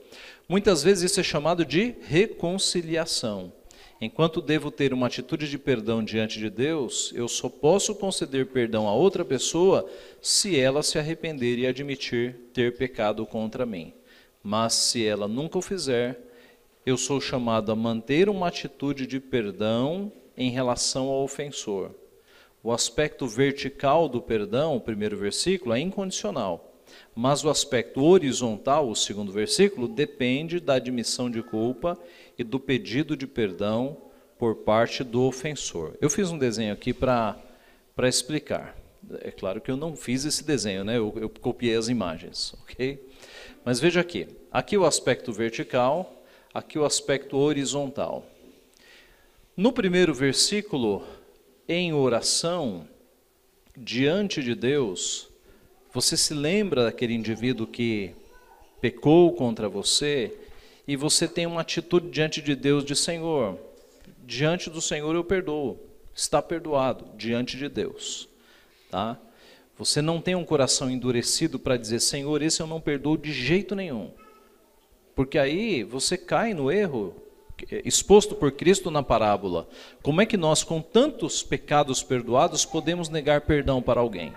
Muitas vezes isso é chamado de reconciliação. Enquanto devo ter uma atitude de perdão diante de Deus, eu só posso conceder perdão a outra pessoa se ela se arrepender e admitir ter pecado contra mim. Mas se ela nunca o fizer, eu sou chamado a manter uma atitude de perdão em relação ao ofensor. O aspecto vertical do perdão, o primeiro versículo, é incondicional. Mas o aspecto horizontal, o segundo versículo, depende da admissão de culpa e do pedido de perdão por parte do ofensor. Eu fiz um desenho aqui para explicar. É claro que eu não fiz esse desenho, né? eu, eu copiei as imagens, ok? Mas veja aqui, aqui o aspecto vertical, aqui o aspecto horizontal. No primeiro versículo, em oração diante de Deus, você se lembra daquele indivíduo que pecou contra você e você tem uma atitude diante de Deus de Senhor, diante do Senhor eu perdoo, está perdoado diante de Deus, tá? Você não tem um coração endurecido para dizer, Senhor, esse eu não perdoo de jeito nenhum. Porque aí você cai no erro exposto por Cristo na parábola. Como é que nós, com tantos pecados perdoados, podemos negar perdão para alguém?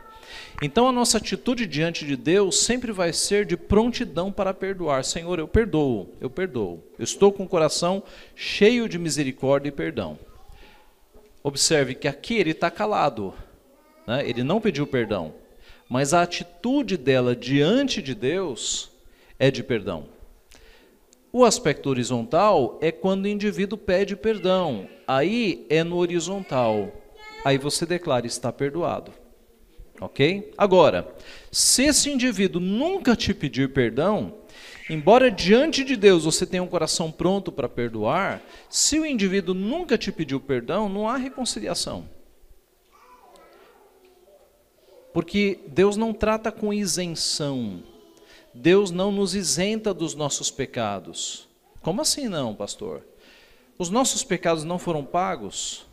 Então a nossa atitude diante de Deus sempre vai ser de prontidão para perdoar. Senhor, eu perdoo, eu perdoo. Eu estou com o coração cheio de misericórdia e perdão. Observe que aqui ele está calado, né? ele não pediu perdão, mas a atitude dela diante de Deus é de perdão. O aspecto horizontal é quando o indivíduo pede perdão. Aí é no horizontal. Aí você declara está perdoado. Ok? Agora, se esse indivíduo nunca te pedir perdão, embora diante de Deus você tenha um coração pronto para perdoar, se o indivíduo nunca te pediu perdão, não há reconciliação. Porque Deus não trata com isenção. Deus não nos isenta dos nossos pecados. Como assim não, pastor? Os nossos pecados não foram pagos?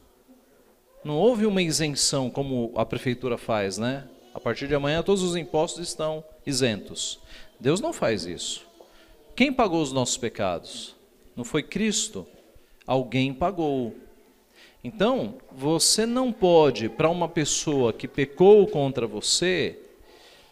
Não houve uma isenção como a prefeitura faz, né? A partir de amanhã todos os impostos estão isentos. Deus não faz isso. Quem pagou os nossos pecados? Não foi Cristo? Alguém pagou. Então, você não pode, para uma pessoa que pecou contra você,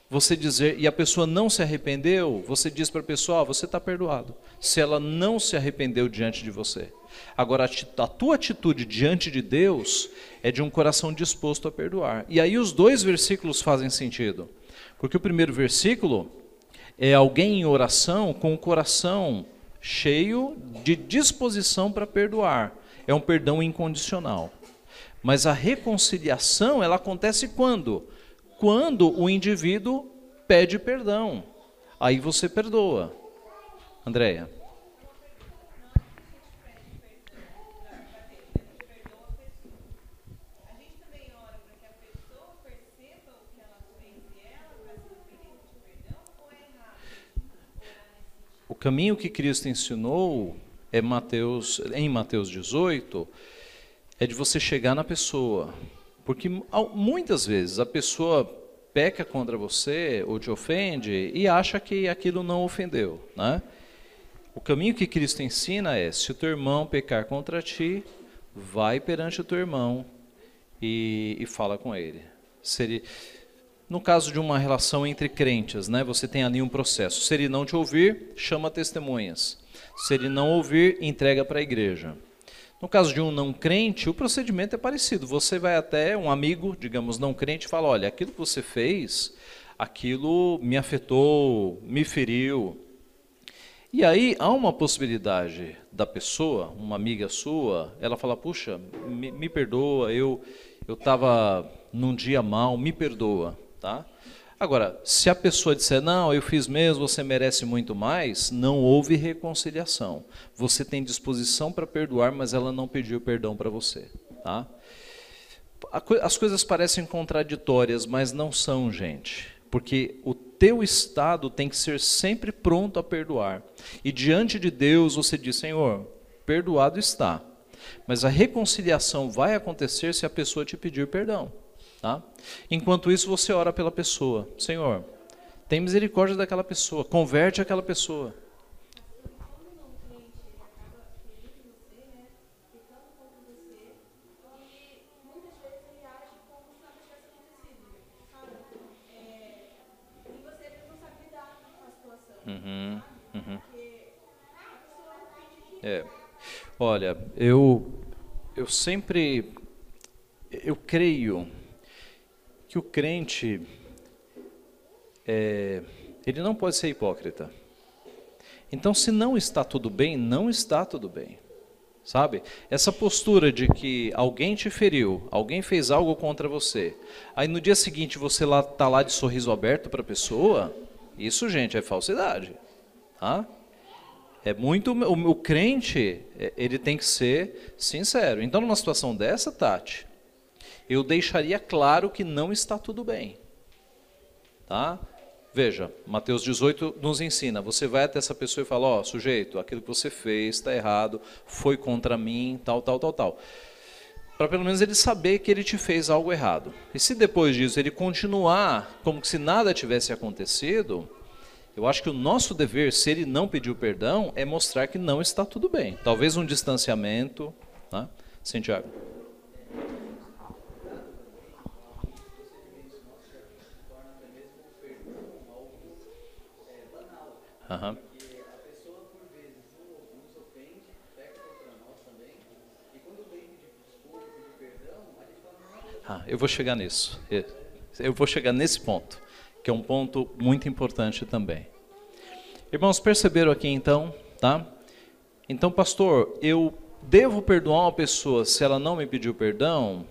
você dizer, e a pessoa não se arrependeu, você diz para a pessoa, oh, você está perdoado. Se ela não se arrependeu diante de você. Agora, a tua atitude diante de Deus é de um coração disposto a perdoar. E aí os dois versículos fazem sentido. Porque o primeiro versículo é alguém em oração com o coração cheio de disposição para perdoar. É um perdão incondicional. Mas a reconciliação, ela acontece quando? quando o indivíduo pede perdão. Aí você perdoa. Andréia. O caminho que Cristo ensinou é Mateus, em Mateus 18, é de você chegar na pessoa, porque muitas vezes a pessoa peca contra você ou te ofende e acha que aquilo não ofendeu, né? O caminho que Cristo ensina é: se o teu irmão pecar contra ti, vai perante o teu irmão e, e fala com ele. No caso de uma relação entre crentes, né, você tem ali um processo. Se ele não te ouvir, chama testemunhas. Se ele não ouvir, entrega para a igreja. No caso de um não crente, o procedimento é parecido. Você vai até um amigo, digamos, não crente, e fala: olha, aquilo que você fez, aquilo me afetou, me feriu. E aí há uma possibilidade da pessoa, uma amiga sua, ela fala: puxa, me, me perdoa, eu eu estava num dia mal, me perdoa, tá? Agora, se a pessoa disser, não, eu fiz mesmo, você merece muito mais, não houve reconciliação. Você tem disposição para perdoar, mas ela não pediu perdão para você. Tá? As coisas parecem contraditórias, mas não são, gente. Porque o teu estado tem que ser sempre pronto a perdoar. E diante de Deus você diz, Senhor, perdoado está. Mas a reconciliação vai acontecer se a pessoa te pedir perdão. Tá? Enquanto isso, você ora pela pessoa. Senhor, tem misericórdia daquela pessoa, converte aquela pessoa. Uhum, uhum. É. Olha, eu eu sempre eu creio que o crente é, ele não pode ser hipócrita. Então, se não está tudo bem, não está tudo bem. Sabe? Essa postura de que alguém te feriu, alguém fez algo contra você, aí no dia seguinte você lá tá lá de sorriso aberto para a pessoa, isso, gente, é falsidade. Tá? É muito o, o crente, é, ele tem que ser sincero. Então, numa situação dessa, Tati, eu deixaria claro que não está tudo bem. Tá? Veja, Mateus 18 nos ensina, você vai até essa pessoa e fala, ó, oh, sujeito, aquilo que você fez está errado, foi contra mim, tal, tal, tal, tal. Para pelo menos ele saber que ele te fez algo errado. E se depois disso ele continuar como se nada tivesse acontecido, eu acho que o nosso dever, se ele não pediu perdão, é mostrar que não está tudo bem. Talvez um distanciamento. Né? Sim, Uhum. Ah, eu vou chegar nisso. Eu vou chegar nesse ponto, que é um ponto muito importante também. Irmãos, perceberam aqui então, tá? Então, pastor, eu devo perdoar uma pessoa se ela não me pediu perdão?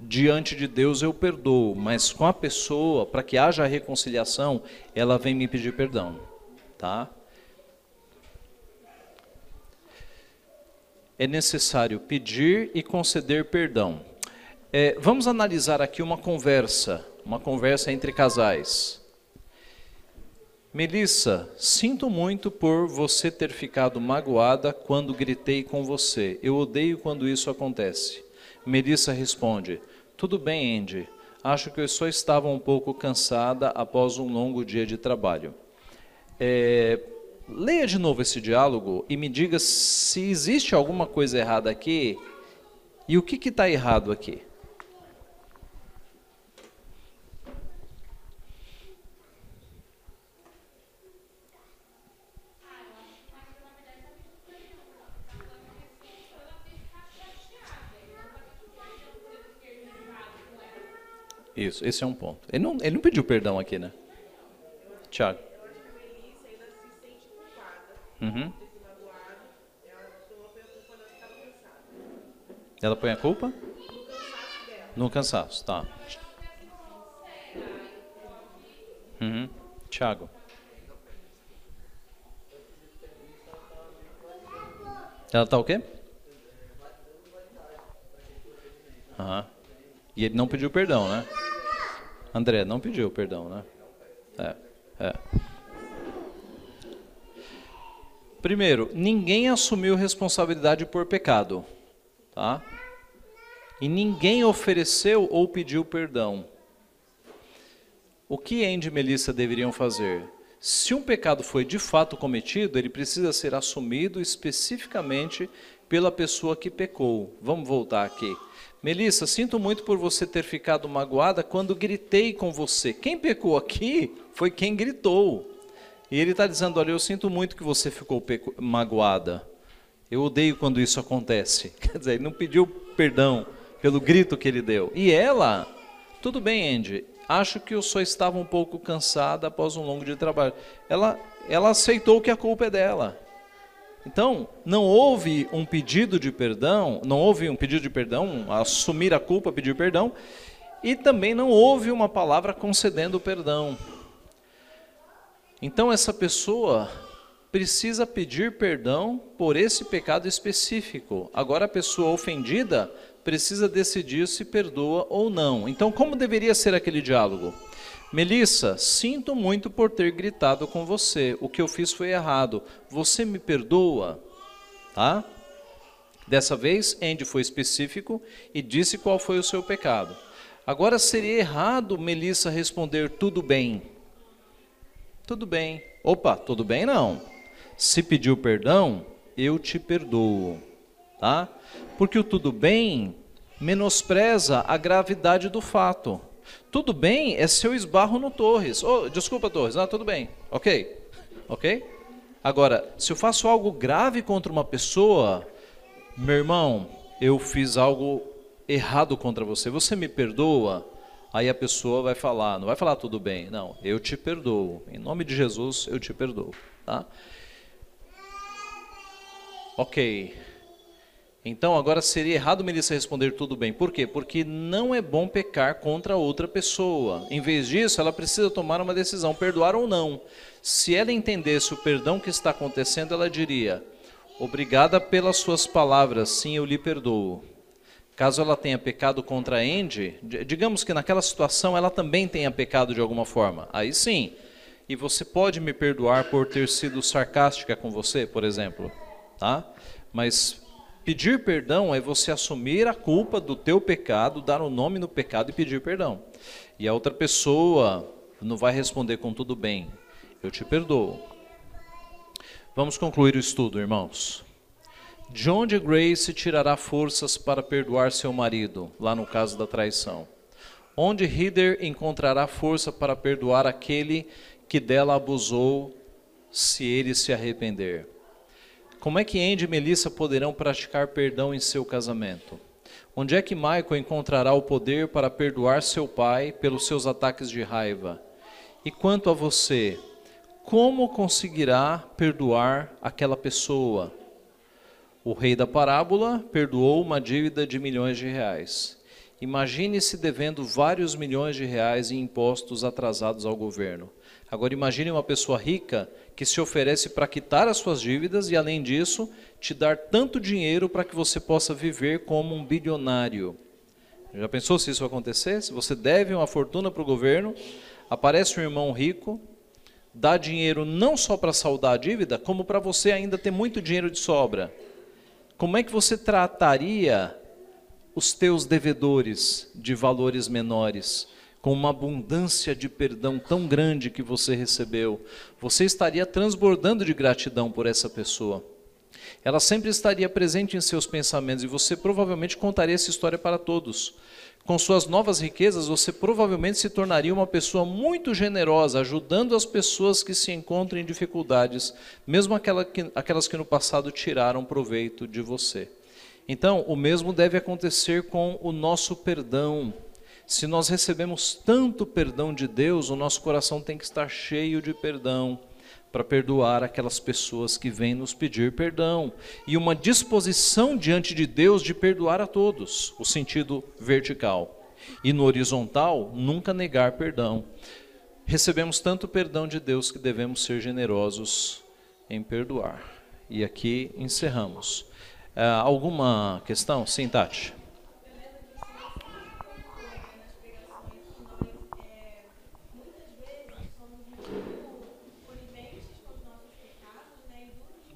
Diante de Deus eu perdoo, mas com a pessoa, para que haja reconciliação, ela vem me pedir perdão tá? É necessário pedir e conceder perdão. É, vamos analisar aqui uma conversa, uma conversa entre casais. Melissa, sinto muito por você ter ficado magoada quando gritei com você. Eu odeio quando isso acontece. Melissa responde: Tudo bem, Andy. Acho que eu só estava um pouco cansada após um longo dia de trabalho. É, leia de novo esse diálogo e me diga se existe alguma coisa errada aqui e o que está errado aqui. Isso, esse é um ponto. Ele não, ele não pediu perdão aqui, né? Tiago. Uhum. Ela põe a culpa? No cansaço, tá. Uhum. Tiago. Ela tá o quê? Uhum. E ele não pediu perdão, né? André, não pediu perdão, né? É, é. Primeiro, ninguém assumiu responsabilidade por pecado, tá? E ninguém ofereceu ou pediu perdão. O que Andy e Melissa deveriam fazer? Se um pecado foi de fato cometido, ele precisa ser assumido especificamente pela pessoa que pecou. Vamos voltar aqui. Melissa, sinto muito por você ter ficado magoada quando gritei com você. Quem pecou aqui foi quem gritou. E ele está dizendo: Olha, eu sinto muito que você ficou magoada. Eu odeio quando isso acontece. [laughs] Quer dizer, ele não pediu perdão pelo grito que ele deu. E ela, tudo bem, Andy, acho que eu só estava um pouco cansada após um longo dia de trabalho. Ela, ela aceitou que a culpa é dela. Então, não houve um pedido de perdão, não houve um pedido de perdão, assumir a culpa, pedir perdão, e também não houve uma palavra concedendo perdão. Então, essa pessoa precisa pedir perdão por esse pecado específico. Agora, a pessoa ofendida precisa decidir se perdoa ou não. Então, como deveria ser aquele diálogo? Melissa, sinto muito por ter gritado com você. O que eu fiz foi errado. Você me perdoa? Tá? Dessa vez, Andy foi específico e disse qual foi o seu pecado. Agora seria errado Melissa responder tudo bem. Tudo bem. Opa, tudo bem não. Se pediu perdão, eu te perdoo, tá? Porque o tudo bem menospreza a gravidade do fato. Tudo bem é seu esbarro no Torres. Oh, desculpa, Torres. Ah, tudo bem. Ok. Ok? Agora, se eu faço algo grave contra uma pessoa, meu irmão, eu fiz algo errado contra você, você me perdoa? Aí a pessoa vai falar, não vai falar tudo bem, não, eu te perdoo. Em nome de Jesus, eu te perdoo. Tá? Ok. Então agora seria errado Melissa responder tudo bem. Por quê? Porque não é bom pecar contra outra pessoa. Em vez disso, ela precisa tomar uma decisão, perdoar ou não. Se ela entendesse o perdão que está acontecendo, ela diria: Obrigada pelas suas palavras, sim, eu lhe perdoo. Caso ela tenha pecado contra Andy, digamos que naquela situação ela também tenha pecado de alguma forma. Aí sim. E você pode me perdoar por ter sido sarcástica com você, por exemplo, tá? Mas Pedir perdão é você assumir a culpa do teu pecado, dar o um nome no pecado e pedir perdão. E a outra pessoa não vai responder com tudo bem. Eu te perdoo. Vamos concluir o estudo, irmãos. De onde Grace tirará forças para perdoar seu marido, lá no caso da traição? Onde Heather encontrará força para perdoar aquele que dela abusou, se ele se arrepender? Como é que Andy e Melissa poderão praticar perdão em seu casamento? Onde é que Michael encontrará o poder para perdoar seu pai pelos seus ataques de raiva? E quanto a você, como conseguirá perdoar aquela pessoa? O rei da parábola perdoou uma dívida de milhões de reais. Imagine-se devendo vários milhões de reais em impostos atrasados ao governo. Agora imagine uma pessoa rica que se oferece para quitar as suas dívidas e, além disso, te dar tanto dinheiro para que você possa viver como um bilionário. Já pensou se isso acontecesse? Você deve uma fortuna para o governo, aparece um irmão rico, dá dinheiro não só para saldar a dívida, como para você ainda ter muito dinheiro de sobra. Como é que você trataria os teus devedores de valores menores? com uma abundância de perdão tão grande que você recebeu, você estaria transbordando de gratidão por essa pessoa. Ela sempre estaria presente em seus pensamentos e você provavelmente contaria essa história para todos. Com suas novas riquezas, você provavelmente se tornaria uma pessoa muito generosa, ajudando as pessoas que se encontram em dificuldades, mesmo aquelas que no passado tiraram proveito de você. Então, o mesmo deve acontecer com o nosso perdão. Se nós recebemos tanto perdão de Deus, o nosso coração tem que estar cheio de perdão para perdoar aquelas pessoas que vêm nos pedir perdão e uma disposição diante de Deus de perdoar a todos, o sentido vertical. E no horizontal, nunca negar perdão. Recebemos tanto perdão de Deus que devemos ser generosos em perdoar. E aqui encerramos. Uh, alguma questão? Sim, Tati.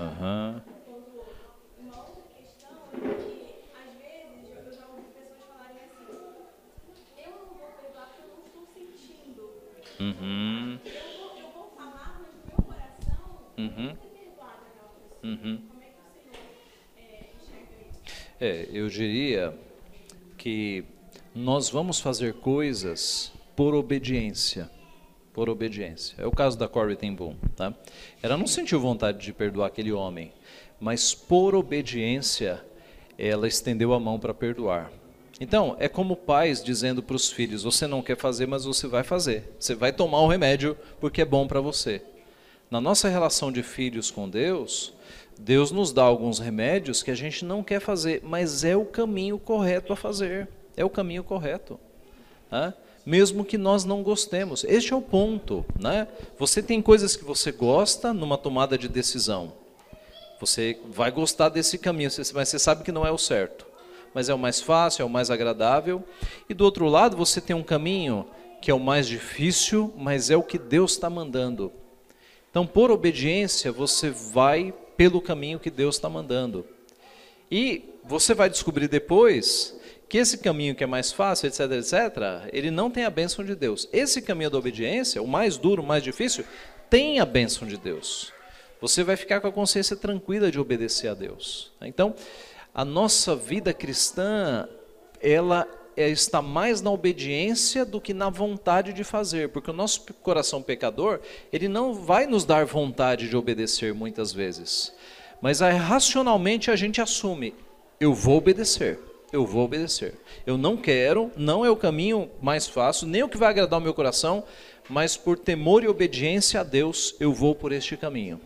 contra uhum. Uhum. Eu, vou, eu vou falar, mas meu coração? É, eu diria que nós vamos fazer coisas por obediência por obediência. É o caso da Corey ten Boom. Tá? Ela não sentiu vontade de perdoar aquele homem, mas por obediência ela estendeu a mão para perdoar. Então, é como pais dizendo para os filhos: você não quer fazer, mas você vai fazer. Você vai tomar o remédio porque é bom para você. Na nossa relação de filhos com Deus, Deus nos dá alguns remédios que a gente não quer fazer, mas é o caminho correto a fazer. É o caminho correto. Tá? Mesmo que nós não gostemos. Este é o ponto, né? Você tem coisas que você gosta numa tomada de decisão. Você vai gostar desse caminho, mas você sabe que não é o certo. Mas é o mais fácil, é o mais agradável. E do outro lado, você tem um caminho que é o mais difícil, mas é o que Deus está mandando. Então, por obediência, você vai pelo caminho que Deus está mandando. E você vai descobrir depois que esse caminho que é mais fácil, etc, etc, ele não tem a bênção de Deus. Esse caminho da obediência, o mais duro, o mais difícil, tem a bênção de Deus. Você vai ficar com a consciência tranquila de obedecer a Deus. Então, a nossa vida cristã, ela é, está mais na obediência do que na vontade de fazer, porque o nosso coração pecador, ele não vai nos dar vontade de obedecer muitas vezes. Mas racionalmente a gente assume, eu vou obedecer eu vou obedecer. Eu não quero, não é o caminho mais fácil, nem o que vai agradar o meu coração, mas por temor e obediência a Deus, eu vou por este caminho.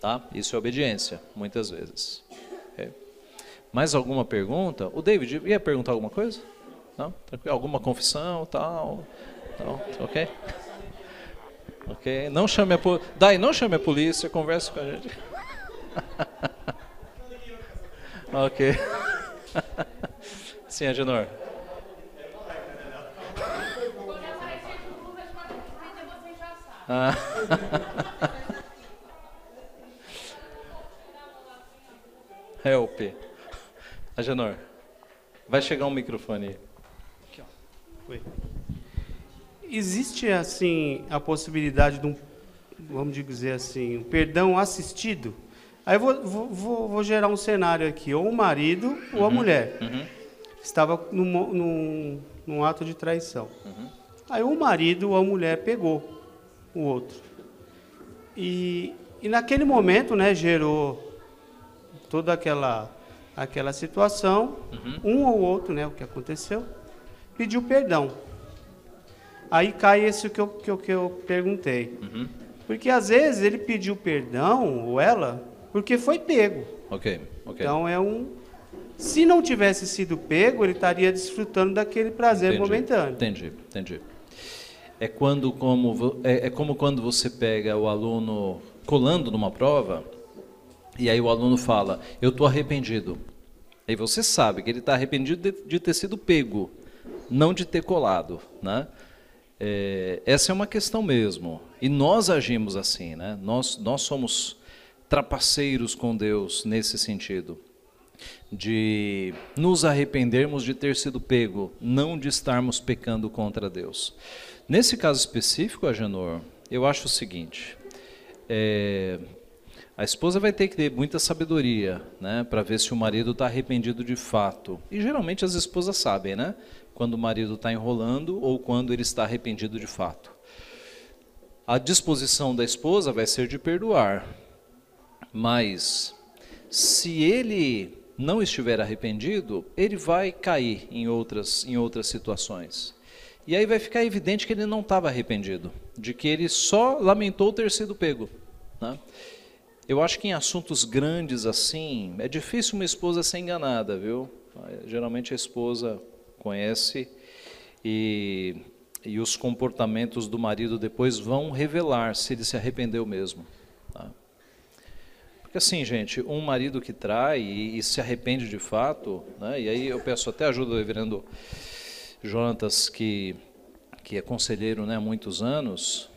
Tá? Isso é obediência, muitas vezes. Okay. Mais alguma pergunta? O David ia perguntar alguma coisa? Não? Alguma confissão, tal? ok? Ok. Não chame a polícia. Daí, não chame a polícia, converse com a gente. [laughs] ok. [laughs] Sim, Agenor. Ah. [laughs] Help. Agenor. Vai chegar um microfone aí. Aqui, ó. Oi. Existe, assim, a possibilidade de um, vamos dizer assim, um perdão assistido? Aí eu vou, vou, vou, gerar um cenário aqui, ou o marido ou a uhum, mulher. Uhum. Estava num, num, num, ato de traição. Uhum. Aí o marido ou a mulher pegou o outro. E, e naquele momento, né, gerou toda aquela, aquela situação. Uhum. Um ou outro, né, o que aconteceu, pediu perdão. Aí cai esse que eu, que eu, que eu perguntei. Uhum. Porque às vezes ele pediu perdão, ou ela, porque foi pego. Ok, ok. Então é um. Se não tivesse sido pego, ele estaria desfrutando daquele prazer entendi, momentâneo. Entendi, entendi. É quando como é, é como quando você pega o aluno colando numa prova e aí o aluno fala: eu estou arrependido. Aí você sabe que ele está arrependido de, de, ter sido pego, não de ter colado, né? É, essa é uma questão mesmo. E nós agimos assim, né? Nós nós somos trapaceiros com Deus nesse sentido, de nos arrependermos de ter sido pego, não de estarmos pecando contra Deus. Nesse caso específico, Agenor, eu acho o seguinte: é, a esposa vai ter que ter muita sabedoria, né, para ver se o marido está arrependido de fato. E geralmente as esposas sabem, né, quando o marido está enrolando ou quando ele está arrependido de fato. A disposição da esposa vai ser de perdoar, mas se ele não estiver arrependido, ele vai cair em outras, em outras situações. E aí vai ficar evidente que ele não estava arrependido, de que ele só lamentou ter sido pego. Né? Eu acho que em assuntos grandes assim, é difícil uma esposa ser enganada, viu? Geralmente a esposa conhece e, e os comportamentos do marido depois vão revelar se ele se arrependeu mesmo. Porque assim, gente, um marido que trai e, e se arrepende de fato, né? e aí eu peço até ajuda do reverendo Jonatas, que, que é conselheiro né, há muitos anos,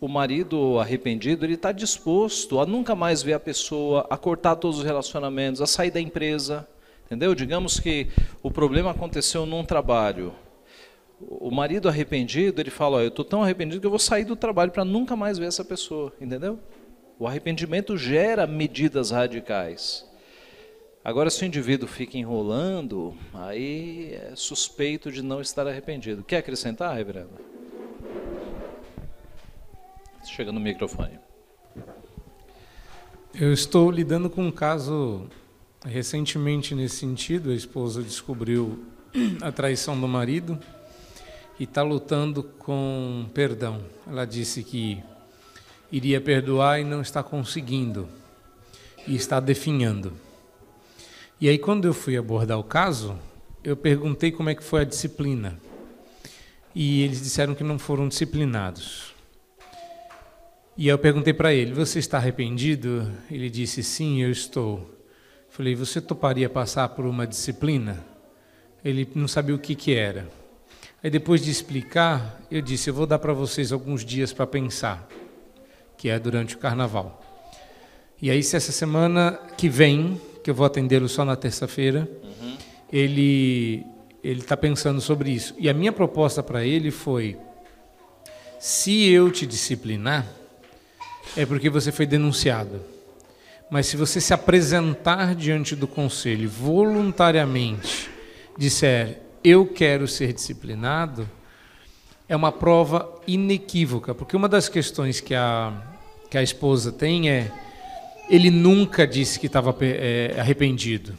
o marido arrependido, ele está disposto a nunca mais ver a pessoa, a cortar todos os relacionamentos, a sair da empresa, entendeu? Digamos que o problema aconteceu num trabalho, o marido arrependido, ele fala, eu estou tão arrependido que eu vou sair do trabalho para nunca mais ver essa pessoa, entendeu? O arrependimento gera medidas radicais. Agora, se o indivíduo fica enrolando, aí é suspeito de não estar arrependido. Quer acrescentar, reverendo? Chega no microfone. Eu estou lidando com um caso recentemente nesse sentido. A esposa descobriu a traição do marido e está lutando com perdão. Ela disse que iria perdoar e não está conseguindo, e está definhando. E aí, quando eu fui abordar o caso, eu perguntei como é que foi a disciplina. E eles disseram que não foram disciplinados. E eu perguntei para ele: Você está arrependido? Ele disse: Sim, eu estou. Falei: Você toparia passar por uma disciplina? Ele não sabia o que, que era. Aí, depois de explicar, eu disse: Eu vou dar para vocês alguns dias para pensar que é durante o carnaval. E aí, se essa semana que vem, que eu vou atendê-lo só na terça-feira, uhum. ele ele está pensando sobre isso. E a minha proposta para ele foi: se eu te disciplinar, é porque você foi denunciado. Mas se você se apresentar diante do conselho voluntariamente, disser eu quero ser disciplinado, é uma prova inequívoca, porque uma das questões que a, que a esposa tem é: ele nunca disse que estava é, arrependido.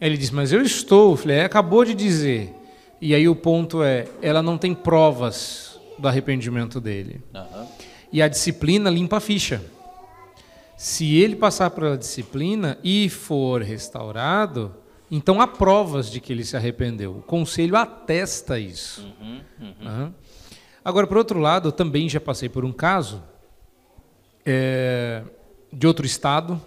Ele diz, mas eu estou. Eu falei, é, acabou de dizer. E aí o ponto é: ela não tem provas do arrependimento dele. Uhum. E a disciplina limpa a ficha. Se ele passar pela disciplina e for restaurado, então há provas de que ele se arrependeu. O conselho atesta isso. Uhum, uhum. Uhum. Agora, por outro lado, eu também já passei por um caso é, de outro estado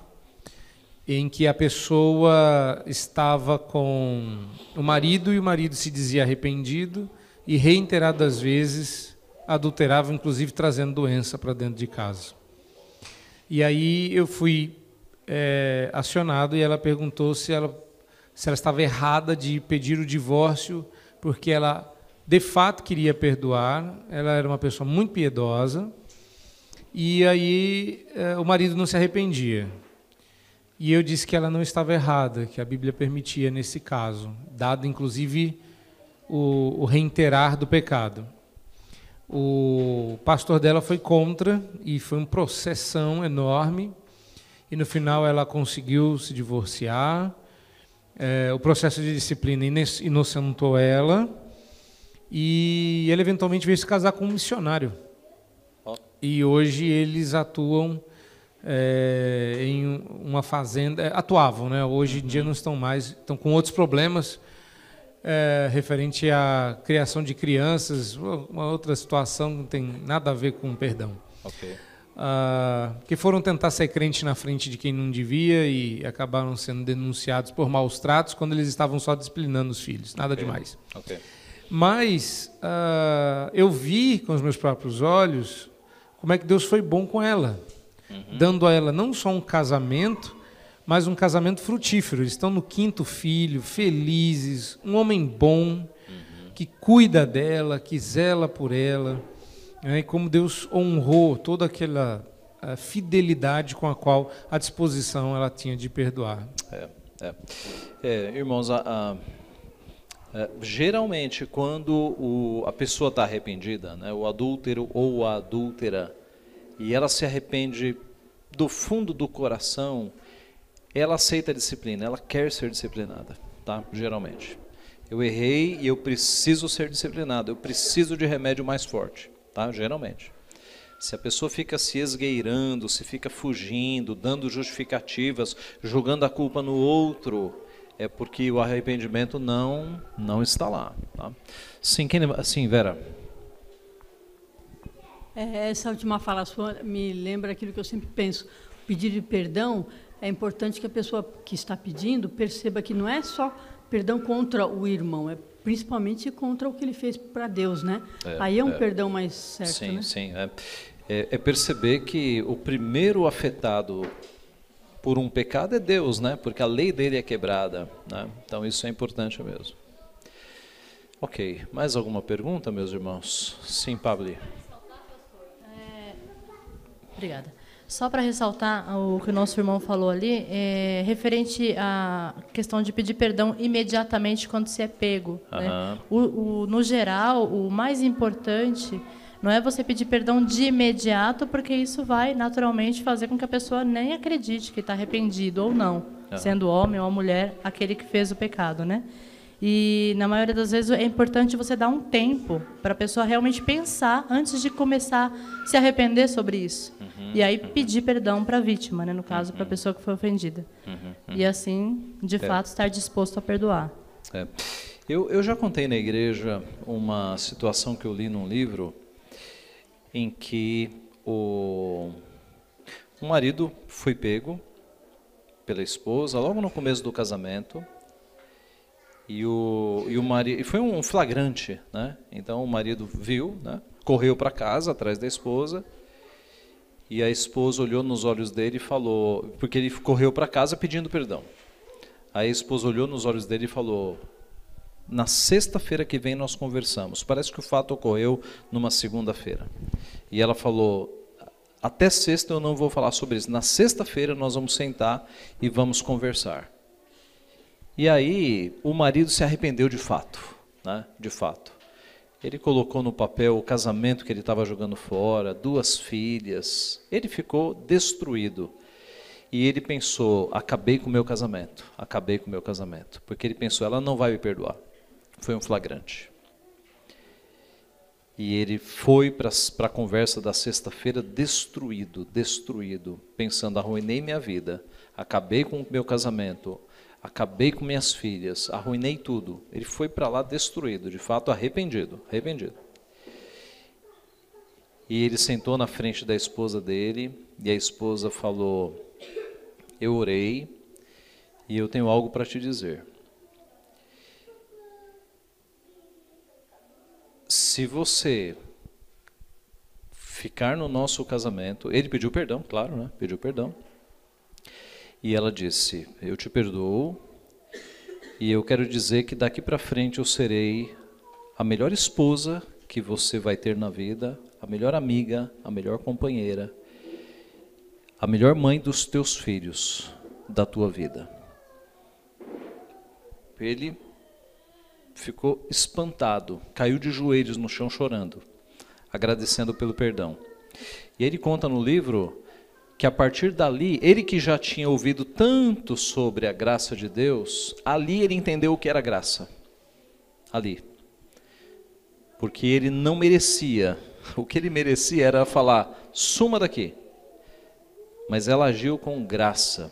em que a pessoa estava com o marido e o marido se dizia arrependido e reiteradas vezes adulterava, inclusive trazendo doença para dentro de casa. E aí eu fui é, acionado e ela perguntou se ela se ela estava errada de pedir o divórcio, porque ela de fato queria perdoar, ela era uma pessoa muito piedosa, e aí eh, o marido não se arrependia. E eu disse que ela não estava errada, que a Bíblia permitia nesse caso, dado inclusive o, o reiterar do pecado. O pastor dela foi contra e foi uma processão enorme. E no final ela conseguiu se divorciar é, o processo de disciplina inocentou ela e ele eventualmente veio se casar com um missionário. Oh. E hoje eles atuam é, em uma fazenda, é, atuavam, né? Hoje em dia uhum. não estão mais, estão com outros problemas é, referente à criação de crianças, uma outra situação não tem nada a ver com perdão. Okay uh, que foram tentar ser crente na frente de quem não devia e acabaram sendo denunciados por maus tratos quando eles estavam só disciplinando os filhos. Nada okay. demais. Okay. Mas uh, eu vi com os meus próprios olhos como é que Deus foi bom com ela, uhum. dando a ela não só um casamento, mas um casamento frutífero. Eles estão no quinto filho, felizes, um homem bom, uhum. que cuida dela, que zela por ela. Né, e como Deus honrou toda aquela fidelidade com a qual a disposição ela tinha de perdoar. É, é. é irmãos, a, a, é, geralmente quando o, a pessoa está arrependida, né, o adúltero ou a adúltera, e ela se arrepende do fundo do coração, ela aceita a disciplina, ela quer ser disciplinada, tá? Geralmente. Eu errei e eu preciso ser disciplinado, eu preciso de remédio mais forte tá? Geralmente. Se a pessoa fica se esgueirando, se fica fugindo, dando justificativas, jogando a culpa no outro, é porque o arrependimento não não está lá. Tá? Sim, quem, sim, Vera. É, essa última fala sua me lembra aquilo que eu sempre penso. pedir perdão, é importante que a pessoa que está pedindo perceba que não é só perdão contra o irmão, é principalmente contra o que ele fez para Deus, né? É, Aí é um é. perdão mais certo, sim, né? Sim, é. é, é perceber que o primeiro afetado por um pecado é Deus, né? Porque a lei dele é quebrada, né? Então isso é importante mesmo. Ok, mais alguma pergunta, meus irmãos? Sim, Pablo. É, obrigada. Só para ressaltar o que o nosso irmão falou ali, é, referente à questão de pedir perdão imediatamente quando se é pego. Uhum. Né? O, o, no geral, o mais importante não é você pedir perdão de imediato, porque isso vai naturalmente fazer com que a pessoa nem acredite que está arrependido ou não, uhum. sendo homem ou mulher aquele que fez o pecado, né? E na maioria das vezes é importante você dar um tempo para a pessoa realmente pensar antes de começar a se arrepender sobre isso. Uhum, e aí uhum. pedir perdão para a vítima, né, no caso, uhum. para a pessoa que foi ofendida. Uhum, uhum. E assim, de é. fato, estar disposto a perdoar. É. Eu, eu já contei na igreja uma situação que eu li num livro em que o, o marido foi pego pela esposa logo no começo do casamento e o, e o marido, foi um flagrante, né? Então o marido viu, né? correu para casa atrás da esposa, e a esposa olhou nos olhos dele e falou, porque ele correu para casa pedindo perdão. Aí a esposa olhou nos olhos dele e falou: Na sexta-feira que vem nós conversamos. Parece que o fato ocorreu numa segunda-feira. E ela falou: Até sexta eu não vou falar sobre isso. Na sexta-feira nós vamos sentar e vamos conversar. E aí o marido se arrependeu de fato, né? De fato. Ele colocou no papel o casamento que ele estava jogando fora, duas filhas. Ele ficou destruído. E ele pensou: acabei com o meu casamento, acabei com o meu casamento. Porque ele pensou: ela não vai me perdoar. Foi um flagrante. E ele foi para a conversa da sexta-feira destruído, destruído, pensando: arruinei minha vida, acabei com o meu casamento, acabei com minhas filhas, arruinei tudo. Ele foi para lá destruído, de fato arrependido, arrependido. E ele sentou na frente da esposa dele, e a esposa falou: Eu orei e eu tenho algo para te dizer. Se você ficar no nosso casamento, ele pediu perdão, claro, né? Pediu perdão. E ela disse: Eu te perdoo, e eu quero dizer que daqui para frente eu serei a melhor esposa que você vai ter na vida, a melhor amiga, a melhor companheira, a melhor mãe dos teus filhos da tua vida. Ele ficou espantado, caiu de joelhos no chão chorando, agradecendo pelo perdão. E ele conta no livro que a partir dali, ele que já tinha ouvido tanto sobre a graça de Deus, ali ele entendeu o que era graça. Ali. Porque ele não merecia. O que ele merecia era falar: suma daqui. Mas ela agiu com graça.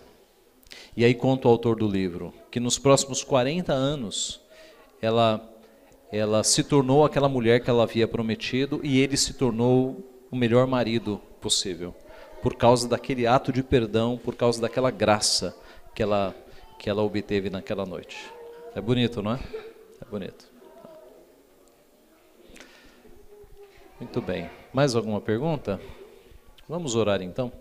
E aí conta o autor do livro que nos próximos 40 anos ela ela se tornou aquela mulher que ela havia prometido e ele se tornou o melhor marido possível por causa daquele ato de perdão, por causa daquela graça que ela, que ela obteve naquela noite. É bonito, não é? É bonito. Muito bem. Mais alguma pergunta? Vamos orar então.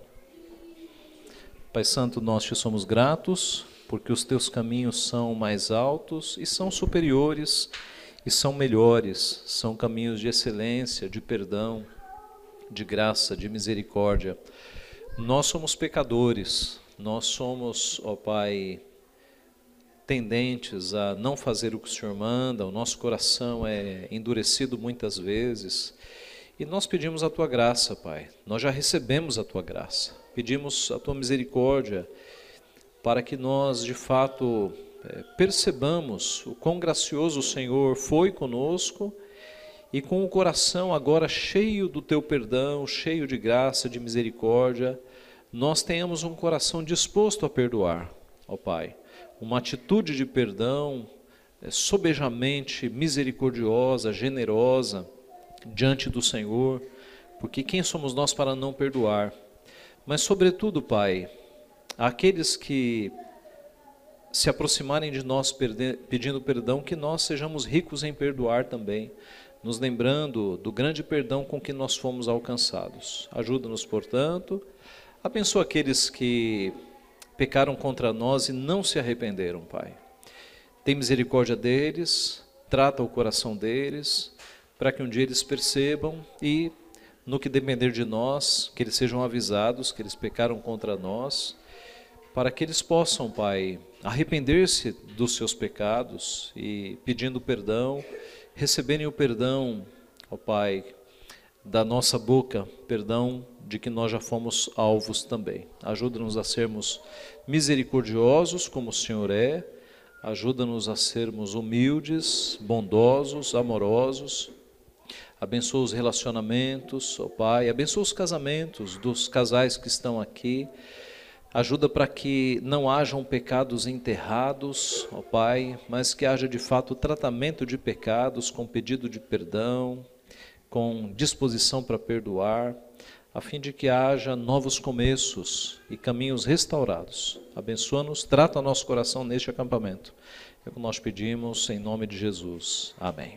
Pai Santo, nós te somos gratos porque os teus caminhos são mais altos e são superiores e são melhores, são caminhos de excelência, de perdão, de graça, de misericórdia. Nós somos pecadores, nós somos, ó Pai, tendentes a não fazer o que o Senhor manda, o nosso coração é endurecido muitas vezes. E nós pedimos a tua graça, Pai. Nós já recebemos a tua graça. Pedimos a tua misericórdia para que nós, de fato, é, percebamos o quão gracioso o Senhor foi conosco e com o coração agora cheio do teu perdão, cheio de graça, de misericórdia, nós tenhamos um coração disposto a perdoar, ó Pai. Uma atitude de perdão é, sobejamente misericordiosa, generosa diante do Senhor, porque quem somos nós para não perdoar? Mas, sobretudo, Pai, aqueles que se aproximarem de nós pedindo perdão, que nós sejamos ricos em perdoar também, nos lembrando do grande perdão com que nós fomos alcançados. Ajuda-nos, portanto. Abençoa aqueles que pecaram contra nós e não se arrependeram, Pai. Tem misericórdia deles, trata o coração deles, para que um dia eles percebam e, no que depender de nós, que eles sejam avisados que eles pecaram contra nós, para que eles possam, Pai, arrepender-se dos seus pecados e pedindo perdão, receberem o perdão, ó Pai, da nossa boca, perdão de que nós já fomos alvos também. Ajuda-nos a sermos misericordiosos como o Senhor é, ajuda-nos a sermos humildes, bondosos, amorosos. Abençoa os relacionamentos, ó Pai, abençoa os casamentos dos casais que estão aqui. Ajuda para que não hajam pecados enterrados, ó Pai, mas que haja de fato tratamento de pecados com pedido de perdão, com disposição para perdoar, a fim de que haja novos começos e caminhos restaurados. Abençoa-nos, trata nosso coração neste acampamento. É o que nós pedimos em nome de Jesus. Amém.